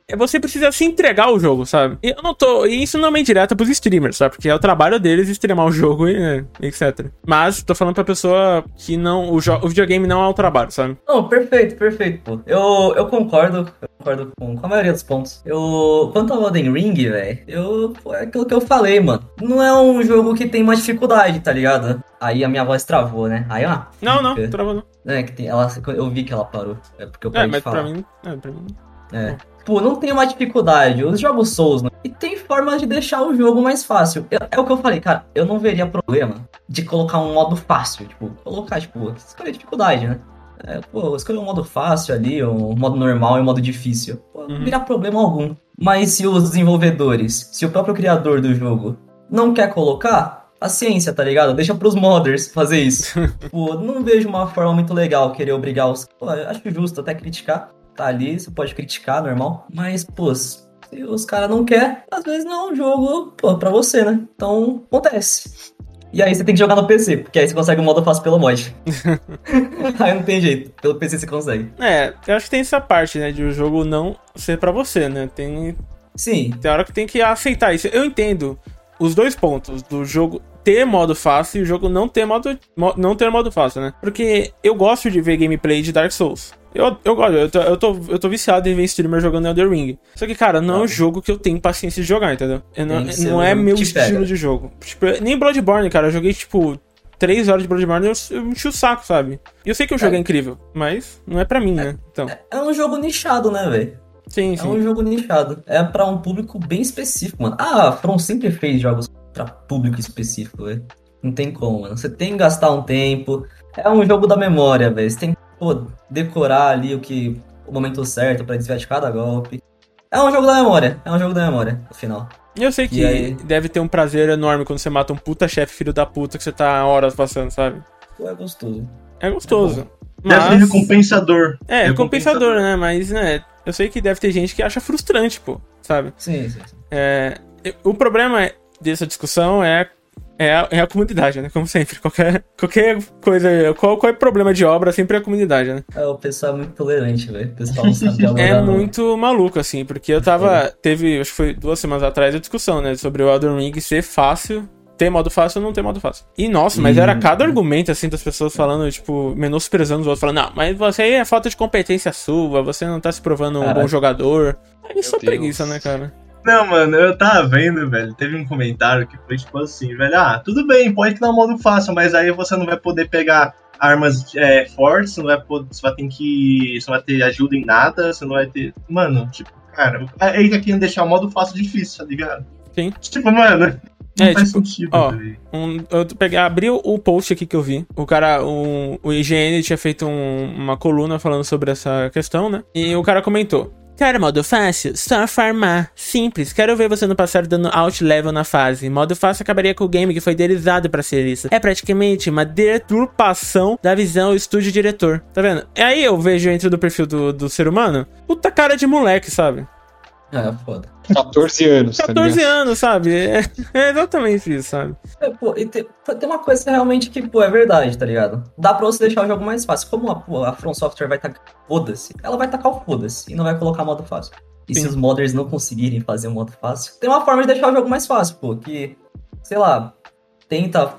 é você precisa se entregar ao jogo, sabe? E eu não tô. E isso não é uma indireta pros streamers, sabe? Porque é o trabalho deles streamar o jogo e né, etc. Mas tô falando pra pessoa que não. O, o videogame não é o trabalho, sabe? Não, perfeito, perfeito, pô. Eu, eu concordo. Eu concordo com, com a maioria dos pontos. Eu. Quanto ao Elden Ring, velho, eu. É aquilo que eu falei, mano. Não é um jogo que tem uma dificuldade, tá ligado? Aí a minha voz travou, né? Aí, ó. Não, não, travou não. É, que tem, ela, eu vi que ela parou. É porque eu parei É, mas de falar. pra mim. É, pra mim. É. Pô, não tem uma dificuldade. Os jogos Souls, né? E tem formas de deixar o jogo mais fácil. Eu- é o que eu falei, cara. Eu não veria problema de colocar um modo fácil. Tipo, colocar, tipo, escolher dificuldade, né? É, pô, escolher um modo fácil ali, um modo normal e um modo difícil. Pô, não Uhum. viria problema algum. Mas se os desenvolvedores, se o próprio criador do jogo não quer colocar, paciência, tá ligado? Deixa pros modders fazer isso. Pô, não vejo uma forma muito legal querer obrigar os. Pô, eu acho justo até criticar. Tá ali, você pode criticar, normal. Mas, pô, se os caras não querem, às vezes não é um jogo, pô, pra você, né? Então, acontece. E aí você tem que jogar no PC, porque aí você consegue o modo fácil pelo mod. aí não tem jeito, pelo PC você consegue. É, eu acho que tem essa parte, né? De o jogo não ser pra você, né? Tem, Sim, tem hora que tem que aceitar isso. Eu entendo os dois pontos do jogo ter modo fácil e o jogo não ter modo, mo- não ter modo fácil, né? Porque eu gosto de ver gameplay de Dark Souls. Eu, eu gosto, eu tô, eu, tô, eu tô viciado em ver streamer jogando Elder Ring. Só que, cara, não é um jogo que eu tenho paciência de jogar, entendeu? Eu não, não é meu estilo pega. de jogo. Tipo, nem Bloodborne, cara. Eu joguei, tipo, 3 horas de Bloodborne e eu, eu enchi o saco, sabe? E eu sei que o jogo é, incrível, mas não é pra mim, né? Então, é um jogo nichado, né, velho? sim, É sim. um jogo nichado. É pra um público bem específico, mano. Ah, a From sempre fez jogos pra público específico, velho. Não tem como, mano. Você tem que gastar um tempo. É um jogo da memória, velho. Você tem que, pô, decorar ali o que. o momento certo pra desviar de cada golpe. É um jogo da memória. É um jogo da memória, no final. E eu sei que E aí? deve ter um prazer enorme quando você mata um puta chefe filho da puta que você tá horas passando, sabe? Pô, é gostoso. É gostoso. Deve ser Mas... recompensador. É, recompensador, né? Mas, né, eu sei que deve ter gente que acha frustrante, pô, sabe? Sim, sim, sim. É, o problema dessa discussão é, é, a, é a comunidade, né? Como sempre. Qualquer, qualquer coisa. Qual, qual é o problema de obra sempre é a comunidade, né? É, o pessoal é muito tolerante, velho. O pessoal não sabe É não. muito maluco, assim, porque eu tava. Teve, acho que foi duas semanas atrás, a discussão, né? Sobre o Elden Ring ser fácil. Ter modo fácil ou não ter modo fácil. E nossa, mas era cada argumento, assim, das pessoas falando, tipo, menosprezando os outros, falando, não, mas você aí é falta de competência sua, você não tá se provando um Caraca. bom jogador. Aí só Deus. preguiça, né, cara? Não, mano, eu tava vendo, velho. Teve um comentário que foi tipo assim, velho. Ah, tudo bem, pode criar um modo fácil, mas aí você não vai poder pegar armas é, fortes, você não vai poder. Você vai ter que. Você não vai ter ajuda em nada, você não vai ter. Mano, tipo, cara, ele tá querendo deixar o modo fácil difícil, tá ligado? Sim. Tipo, mano. Não É, faz tipo, sentido, ó. Um, eu peguei, abri o, o post aqui que eu vi. O cara, um, o IGN tinha feito um- uma coluna falando sobre essa questão, né? E o cara comentou. Cara, modo fácil? Só farmar. Simples. Quero ver você no passado dando alt level na fase. Modo fácil acabaria com o game que foi idealizado pra ser isso. É praticamente uma deturpação da visão estúdio diretor. Tá vendo? Aí eu vejo dentro do perfil do, do ser humano, puta cara de moleque, sabe? É, foda. 14 anos, tá 14 ligado? anos, sabe? É, é exatamente isso, sabe? É, pô, e tem, tem uma coisa realmente que, pô, é verdade, tá ligado? Dá pra você deixar o jogo mais fácil. Como a, pô, a From Software vai tacar foda-se, ela vai tacar o foda-se e não vai colocar modo fácil. E Sim. se os modders não conseguirem fazer um modo fácil, tem uma forma de deixar o jogo mais fácil, pô, que, sei lá, tenta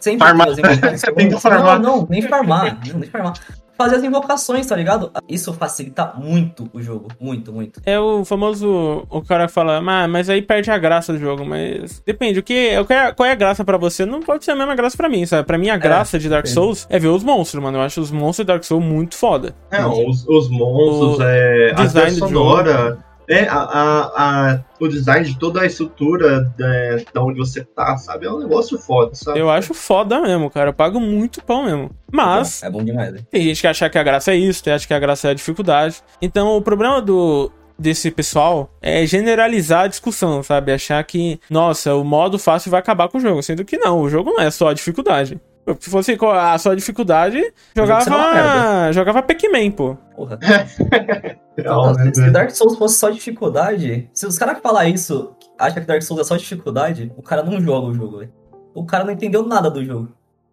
sempre Farmar. fazer invocações. Tenta farmar. Não, não, nem farmar, não, nem farmar. Fazer as invocações, tá ligado? Isso facilita muito o jogo, muito, muito. É o famoso. O cara fala, ah, mas aí perde a graça do jogo. Mas depende, o que, qual, é, qual é a graça pra você? Não pode ser a mesma graça pra mim, sabe? Pra mim, a graça de Dark sim. Souls é ver os monstros, mano. Eu acho os monstros de Dark Souls muito foda. É, os, os monstros, O é, a design trilha do sonora, é, a, a, a- o design de toda a estrutura da, da onde você tá, sabe? É um negócio foda, sabe? Eu acho foda mesmo, cara. Eu pago muito pão mesmo. Mas. É bom demais, né? Tem gente que acha que a graça é isso, tem gente que a graça é a dificuldade. Então, o problema do desse pessoal é generalizar a discussão, sabe? Achar que, nossa, o modo fácil vai acabar com o jogo, sendo que não, o jogo não é só a dificuldade. Se fosse co- a só a dificuldade, jogava, jogava Pac-Man, pô. Porra. Real, Nossa, né, se? Dark Souls fosse só dificuldade, se os caras falar isso, acha que Dark Souls é só dificuldade, o cara não joga o jogo, velho. O cara não entendeu nada do jogo.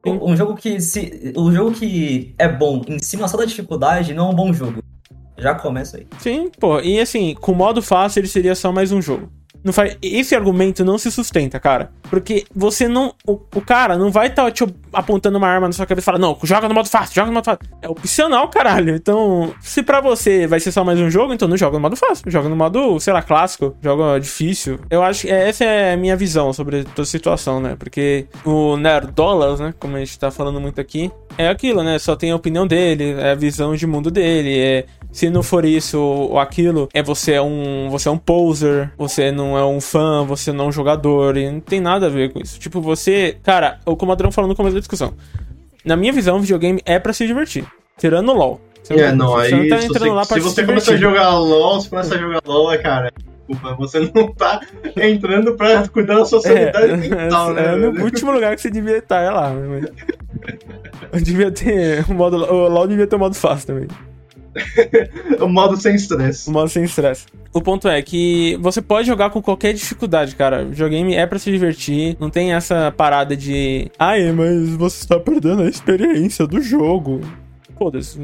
Sim. Um jogo que se, o jogo que é bom em cima só da dificuldade não é um bom jogo. Já começa aí. Sim, pô. E assim, com modo fácil ele seria só mais um jogo. Não faz, esse argumento não se sustenta, cara. Porque você não. O, o cara não vai estar tá te apontando uma arma na sua cabeça e falar, não, joga no modo fácil, joga no modo fácil. É opcional, caralho. Então, se pra você vai ser só mais um jogo, então não joga no modo fácil. Joga no modo, sei lá, clássico, joga difícil. Eu acho que essa é a minha visão sobre toda a situação, né? Porque o Nerdolas, né? Como a gente tá falando muito aqui, é aquilo, né? Só tem a opinião dele, é a visão de mundo dele, é se não for isso ou aquilo, é você é um, você é um poser, você não é um fã, você não é um jogador, e não tem nada a ver com isso. Tipo, você, cara, o Comadrão falou no começo da discussão. Na minha visão, videogame é para se divertir, tirando o LoL. Você é, não, você aí, não tá entrando lá pra se, se você começa a jogar LoL, você começa a jogar LoL, cara, desculpa, você não tá entrando pra cuidar da sua sanidade é, mental, né? É no último lugar que você devia estar, é lá. Mas... Eu devia ter o modo. O LoL devia ter o modo fácil também. o modo sem estresse. O modo sem estresse. O ponto é que você pode jogar com qualquer dificuldade, cara. O videogame é para se divertir. Não tem essa parada de. Ai, mas você está perdendo a experiência do jogo. Foda-se.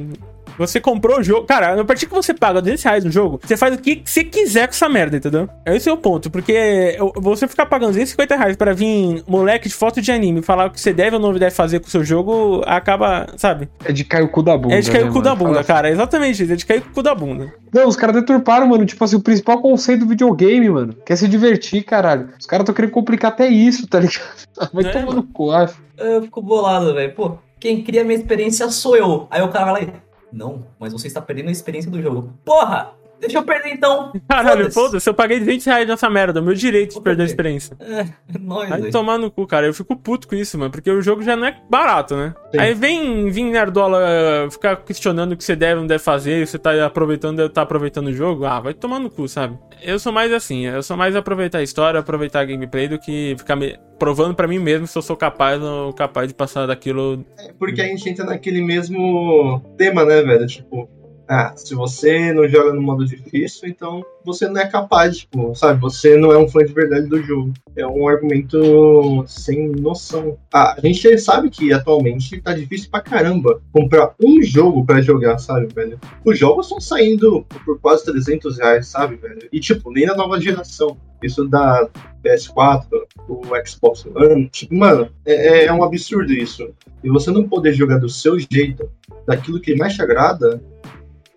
Você comprou o jogo. Cara, a partir que você paga 200 reais no jogo, você faz o que você quiser com essa merda, entendeu? Esse é o ponto. Porque você ficar pagando 250 reais pra vir moleque de foto de anime falar o que você deve ou não deve fazer com o seu jogo, acaba, sabe? É de cair o cu da bunda. É de cair né, o cu mano? da bunda, cara. Exatamente isso. É de cair o cu da bunda. Não, os caras deturparam, mano. Tipo assim, o principal conceito do videogame, mano. Quer se divertir, caralho. Os caras estão querendo complicar até isso, tá ligado? Vai é, tomar no cu, acho. Eu fico bolado, velho. Pô, quem cria a minha experiência sou eu. Aí o cara vai lá e. Não, mas você está perdendo a experiência do jogo. Porra! Deixa eu perder então. Caralho, foda-se, eu paguei 20 reais nessa merda, meu direito de perder a experiência. É, nóis, Vai tomar no cu, cara. Eu fico puto com isso, mano, porque o jogo já não é barato, né? Sim. Aí vem, vem Nerdola eh, ficar questionando o que você deve ou não deve fazer, você tá aproveitando, tá aproveitando o jogo. Ah, vai tomar no cu, sabe? Eu sou mais assim, eu sou mais aproveitar a história, aproveitar a gameplay do que ficar me provando para mim mesmo se eu sou capaz ou capaz de passar daquilo. É porque a gente entra naquele mesmo tema, né, velho? Tipo, ah, se você não joga no modo difícil, então você não é capaz, tipo, sabe? Você não é um fã de verdade do jogo. É um argumento sem noção. Ah, a gente sabe que atualmente tá difícil pra caramba comprar um jogo para jogar, sabe, velho? Os jogos estão saindo por quase 300 reais, sabe, velho? E, tipo, nem na nova geração. Isso da PS4, o Xbox One. Tipo, mano, é, é um absurdo isso. E você não poder jogar do seu jeito, daquilo que mais te agrada,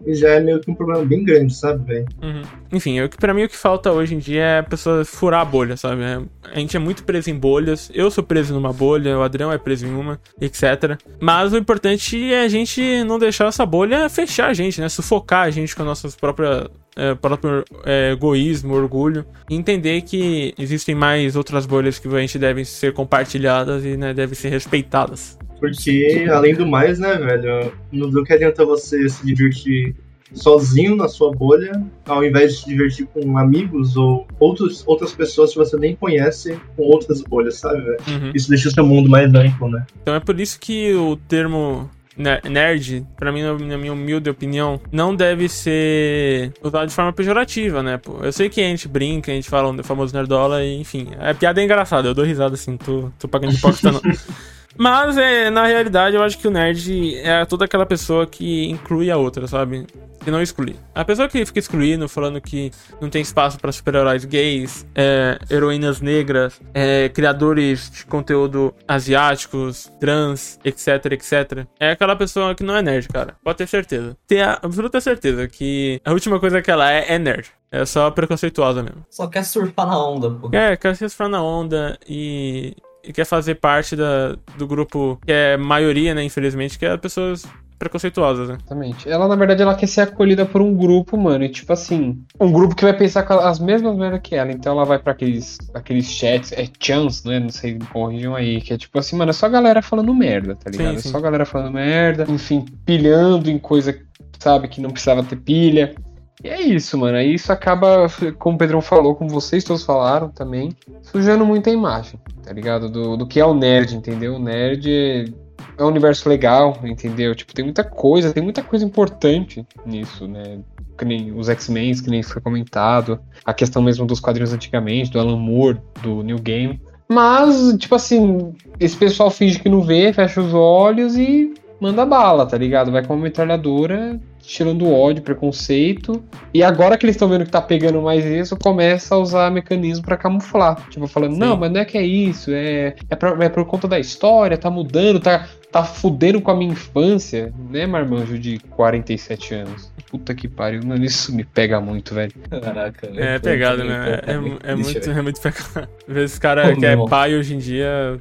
já é meio que um problema bem grande, sabe, velho? Uhum. Enfim, eu, pra mim o que falta hoje em dia é a pessoa furar a bolha, sabe? É, a gente é muito preso em bolhas. Eu sou preso numa bolha, o Adrião é preso em uma, etc. Mas o importante é a gente não deixar essa bolha fechar a gente, né? Sufocar a gente com nossas próprias é, próprio é, egoísmo, orgulho, e entender que existem mais outras bolhas que a gente devem ser compartilhadas e né, devem ser respeitadas. Porque, além do mais, né, velho, não que adianta você se divertir sozinho na sua bolha, ao invés de se divertir com amigos ou outros, outras pessoas que você nem conhece com outras bolhas, sabe, velho? Uhum. Isso deixa o seu mundo mais amplo, né? Então é por isso que o termo nerd, para mim, na minha humilde opinião, não deve ser usado de forma pejorativa, né? Pô, eu sei que a gente brinca, a gente fala o famoso nerdola, e, enfim, a piada é engraçada, eu dou risada assim, tô, tô pagando de hipócrita não. Mas, é, na realidade, eu acho que o nerd é toda aquela pessoa que inclui a outra, sabe? Que não exclui. A pessoa que fica excluindo, falando que não tem espaço para super-heróis gays, é, heroínas negras, é, criadores de conteúdo asiáticos, trans, etc, etc. É aquela pessoa que não é nerd, cara. Pode ter certeza. Ter a absoluta certeza que a última coisa que ela é é nerd. É só preconceituosa mesmo. Só quer surfar na onda, pô. É, quer surfar na onda e e quer fazer parte da, do grupo que é maioria, né, infelizmente, que é pessoas preconceituosas, né? Exatamente. Ela, na verdade, ela quer ser acolhida por um grupo, mano. E tipo assim, um grupo que vai pensar com as mesmas merdas que ela. Então ela vai para aqueles, aqueles chats, é chans, né? Não sei, corrijam aí. Que é tipo assim, mano, é só galera falando merda, tá ligado? Sim, sim. É só galera falando merda, enfim, pilhando em coisa, sabe, que não precisava ter pilha. E é isso, mano. Aí isso acaba, como o Pedrão falou, como vocês todos falaram também, sujando muita imagem, tá ligado? Do, do que é o nerd, entendeu? O nerd é um universo legal, entendeu? Tipo, tem muita coisa, tem muita coisa importante nisso, né? Que nem os X-Men, que nem foi comentado, a questão mesmo dos quadrinhos antigamente, do Alan Moore, do New Game. Mas, tipo assim, esse pessoal finge que não vê, fecha os olhos e manda bala, tá ligado? Vai com uma metralhadora destilando ódio, preconceito. E agora que eles estão vendo que tá pegando mais isso, começa a usar mecanismo pra camuflar. Tipo, falando, Sim. não, mas não é que é isso, é, é, pra- é por conta da história, tá mudando, tá, tá fudendo com a minha infância, né, marmanjo de 47 anos. Puta que pariu, mano, isso me pega muito, velho. Caraca, velho. É pegado, né? É, é, é muito, é muito pegado. Às vezes esse cara Pô, que é meu. pai hoje em dia,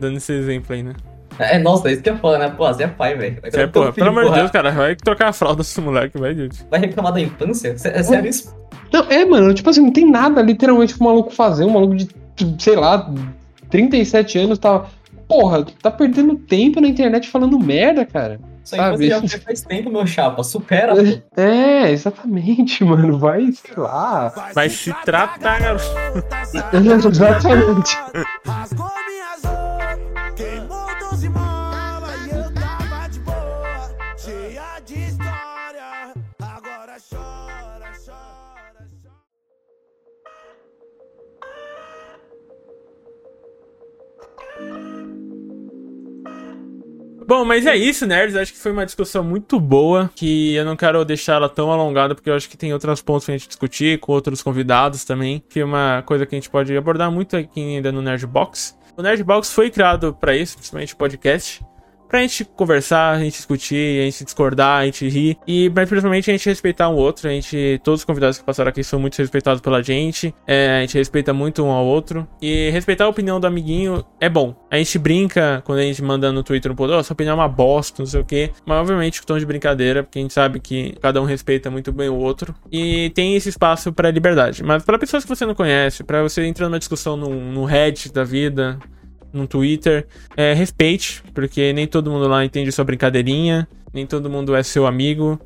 dando esse exemplo aí, né? É, nossa, isso que é foda, né? Pô, você é pai, velho. Você é, porra, filho, pelo amor de Deus, cara, vai trocar a fralda desse moleque, vai, dude. Vai reclamar da infância? É sério isso? Não, é, mano, tipo assim, não tem nada literalmente pro maluco fazer. Um maluco de, sei lá, 37 anos tá. Porra, tá perdendo tempo na internet falando merda, cara. Sua Sabe? infância já faz tempo, meu chapa. Supera, pô. É, exatamente, mano. Vai, sei lá. Vai se tratar, garoto. exatamente. Bom, mas é isso, nerds. Acho que foi uma discussão muito boa. Que eu não quero deixar ela tão alongada, porque eu acho que tem outros pontos pra gente discutir, com outros convidados também. Que é uma coisa que a gente pode abordar muito aqui ainda no Nerdbox. O Nerdbox foi criado pra isso, principalmente podcast. Pra gente conversar, a gente discutir, a gente discordar, a gente rir. E mas principalmente a gente respeitar um outro. A gente. Todos os convidados que passaram aqui são muito respeitados pela gente. É, a gente respeita muito um ao outro. E respeitar a opinião do amiguinho é bom. A gente brinca quando a gente manda no Twitter um pouco, oh, sua opinião é uma bosta, não sei o quê. Mas obviamente com tom de brincadeira, porque a gente sabe que cada um respeita muito bem o outro. E tem esse espaço pra liberdade. Mas para pessoas que você não conhece, pra você entrar numa discussão no, no Reddit da vida, no Twitter, é, respeite, porque nem todo mundo lá entende sua brincadeirinha, nem todo mundo é seu amigo.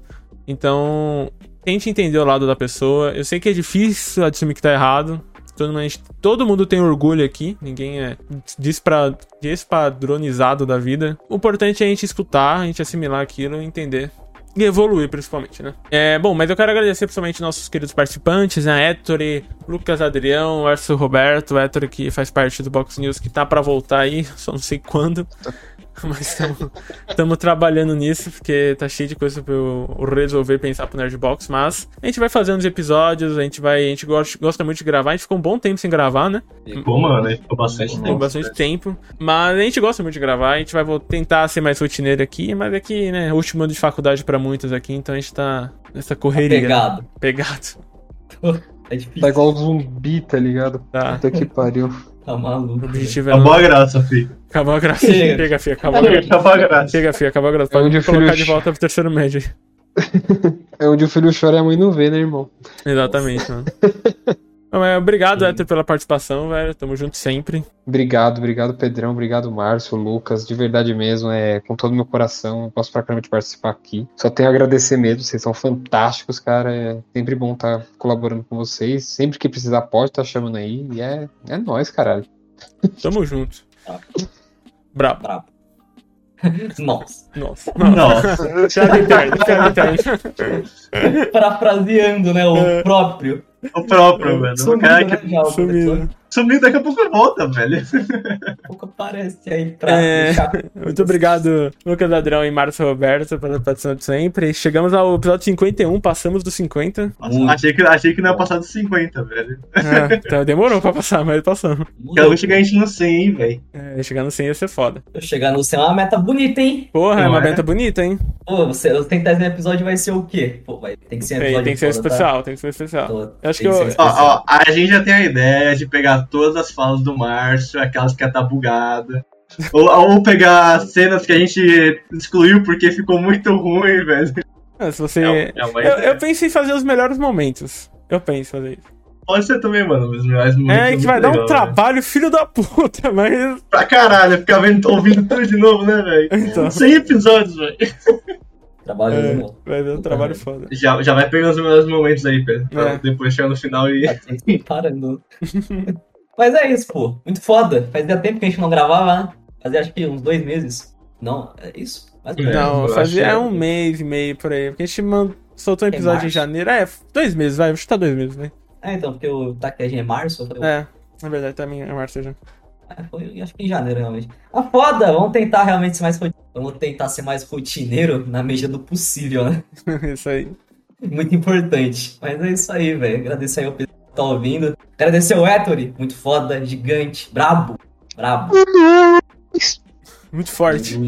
Então, tente entender o lado da pessoa. Eu sei que é difícil assumir que tá errado. Todo mundo, todo mundo tem orgulho aqui, ninguém é despra, despadronizado da vida. O importante é a gente escutar, a gente assimilar aquilo e entender. E evoluir, principalmente, né? É, bom, mas eu quero agradecer principalmente nossos queridos participantes, né? Ettore, Lucas Adrião, Arthur Roberto, Ettore que faz parte do Box News, que tá pra voltar aí, só não sei quando. Mas estamos trabalhando nisso, porque tá cheio de coisa pra eu resolver pensar pro Nerdbox. Mas a gente vai fazendo os episódios, a gente vai. A gente gosta, gosta muito de gravar, a gente ficou um bom tempo sem gravar, né? Pô, mano, ficou bastante Tem tempo. bastante tempo. Mas a gente gosta muito de gravar, a gente vai tentar ser mais rotineiro aqui, mas aqui, né, último ano de faculdade pra muitos aqui, então a gente tá nessa correria. Pegado. Pegado. É difícil. Tá igual zumbi, tá ligado? Tá. Puta que pariu. Tá maluco. O objetivo é Acabou não... a graça, filho. Acabou a graça. Chega. Chega, filho, acabou a graça. Acabou a graça. Chega, filho, acabou a graça. É onde Pode o filho colocar de volta pro terceiro médio. É onde o filho chora e a mãe não vê, né, irmão? Exatamente, mano. Não, mas obrigado, Héctor, pela participação, velho. Tamo junto sempre. Obrigado, obrigado, Pedrão, obrigado, Márcio, Lucas, de verdade mesmo, é com todo o meu coração, eu posso pra caramba de participar aqui. Só tenho a agradecer mesmo, vocês são fantásticos, cara, é sempre bom estar colaborando com vocês, sempre que precisar pode estar chamando aí, e é, é nóis, caralho. Tamo junto. Brabo. Brabo. Nossa. Nossa. Nossa. Interna, piada interna. Parafraseando, né? O próprio. O próprio, velho. O Sumido, cara né, que já, o professor. sumiu daqui a pouco volta, velho. pouco aparece aí pra É. deixar. Muito obrigado, Lucas Adrão e Márcio Roberto, pela participação de sempre. Chegamos ao episódio 51, passamos dos 50. Nossa, achei, que, achei que não ia passar dos 50, velho. É, então demorou pra passar, mas passamos. Quero chegar a gente no 100, hein, velho. É, chegar no 100 ia ser foda. Eu chegar no céu é uma meta bonita, hein? Porra, é Não uma é? meta bonita, hein? Pô, você, o centésimo episódio vai ser o quê? Pô, vai, tem que ser Tem, que ser tá? especial, tem que ser especial. Tô- Eu acho tem que ser eu- especial. Ó, ó, a gente já tem a ideia de pegar todas as falas do Márcio, aquelas que tá bugada. Ou, ou pegar cenas que a gente excluiu porque ficou muito ruim, velho. Ah, se você. É, é eu, eu pensei em fazer os melhores momentos. Eu penso em fazer isso. Pode ser também, mano, mas mas muito- É, que vai dar um legal, né? trabalho, filho da puta, mas. Pra caralho, ficar vendo, ouvindo tudo de novo, né, velho? Então. 100 episódios, velho. Trabalho É, vai dar um trabalho foda. Já, já vai pegando os melhores momentos aí, Pedro. Pra É. depois chegar no final e. Tá sempre parando. Mas é isso, pô. Muito foda. Fazia tempo que a gente não gravava, né? Fazia acho que uns dois meses. Não, é isso? Mais ou É. Não, fazia achei- é um mês e meio por aí. Porque a gente man- soltou um episódio em março. janeiro. É, dois meses, vai. Vou chutar dois meses, né? É, então, porque o Takeji é março. falei, É, na verdade, também é março já. É, Foi, acho que em janeiro, realmente. Ah, foda! Vamos tentar realmente ser mais Vamos tentar ser mais rotineiro na medida do possível, né? Isso aí. Muito importante. Mas é isso aí, velho. Agradecer aí ao pessoal que tá ouvindo. Agradecer o Ettore. Muito foda, gigante, brabo. Brabo. Muito forte.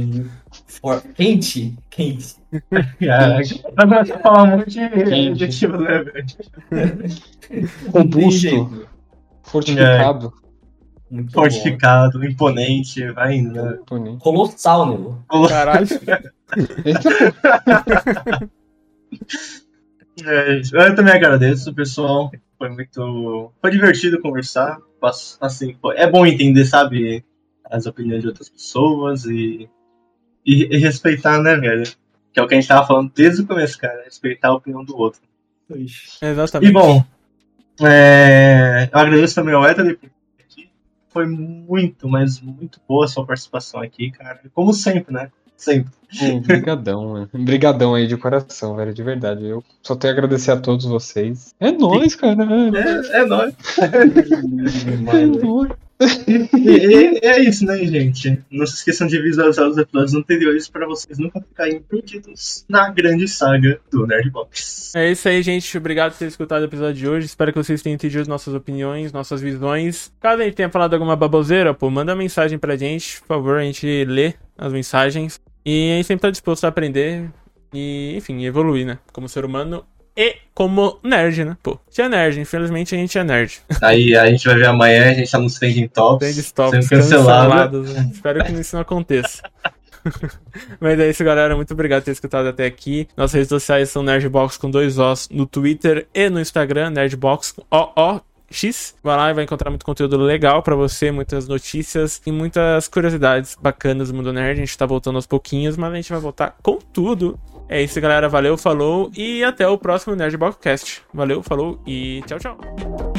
For- Quente. Quente. Agora você fala um monte de adjetivo, né, velho? Tem Robusto, jeito. fortificado. Muito bom. Fortificado, imponente, vai indo, né? Bonito. Colossal, nego. Caralho. É, eu também agradeço, pessoal. Foi muito. Foi divertido conversar. Assim, foi- é bom entender, sabe, as opiniões de outras pessoas e, e, e respeitar, né, velho? Que é o que a gente tava falando desde o começo, cara. Respeitar a opinião do outro. Exatamente. E bom, é, eu agradeço também ao Éter Foi muito, mas muito boa a sua participação aqui, cara. Como sempre, né? Sempre. Obrigadão, mano. Obrigadão aí de coração, velho, de verdade. Eu só tenho a agradecer a todos vocês. É nóis, cara. É, É, é nóis. é nóis. E é isso, né, gente? Não se esqueçam de visualizar os episódios anteriores para vocês nunca ficarem perdidos na grande saga do Nerdbox. É isso aí, gente. Obrigado por ter escutado o episódio de hoje. Espero que vocês tenham entendido nossas opiniões, nossas visões. Caso a gente tenha falado alguma baboseira, pô, manda mensagem pra gente, por favor. A gente lê as mensagens. E a gente sempre tá disposto a aprender e, enfim, evoluir, né? Como ser humano e como nerd, né? Pô, a gente é nerd. Infelizmente a gente é nerd. Aí a gente vai ver amanhã, a gente tá nos Trending Tops. Trend Stops sendo cancelado. cancelados. né? Espero que isso não aconteça. Mas é isso, galera. Muito obrigado por ter escutado até aqui. Nossas redes sociais são Nerdbox com dois Os no Twitter e no Instagram, Nerdbox com OO. X, vai lá e vai encontrar muito conteúdo legal pra você, muitas notícias e muitas curiosidades bacanas do mundo nerd. A gente tá voltando aos pouquinhos, mas a gente vai voltar com tudo. É isso, galera. Valeu, falou e até o próximo Nerdboxcast. Valeu, falou e tchau, tchau.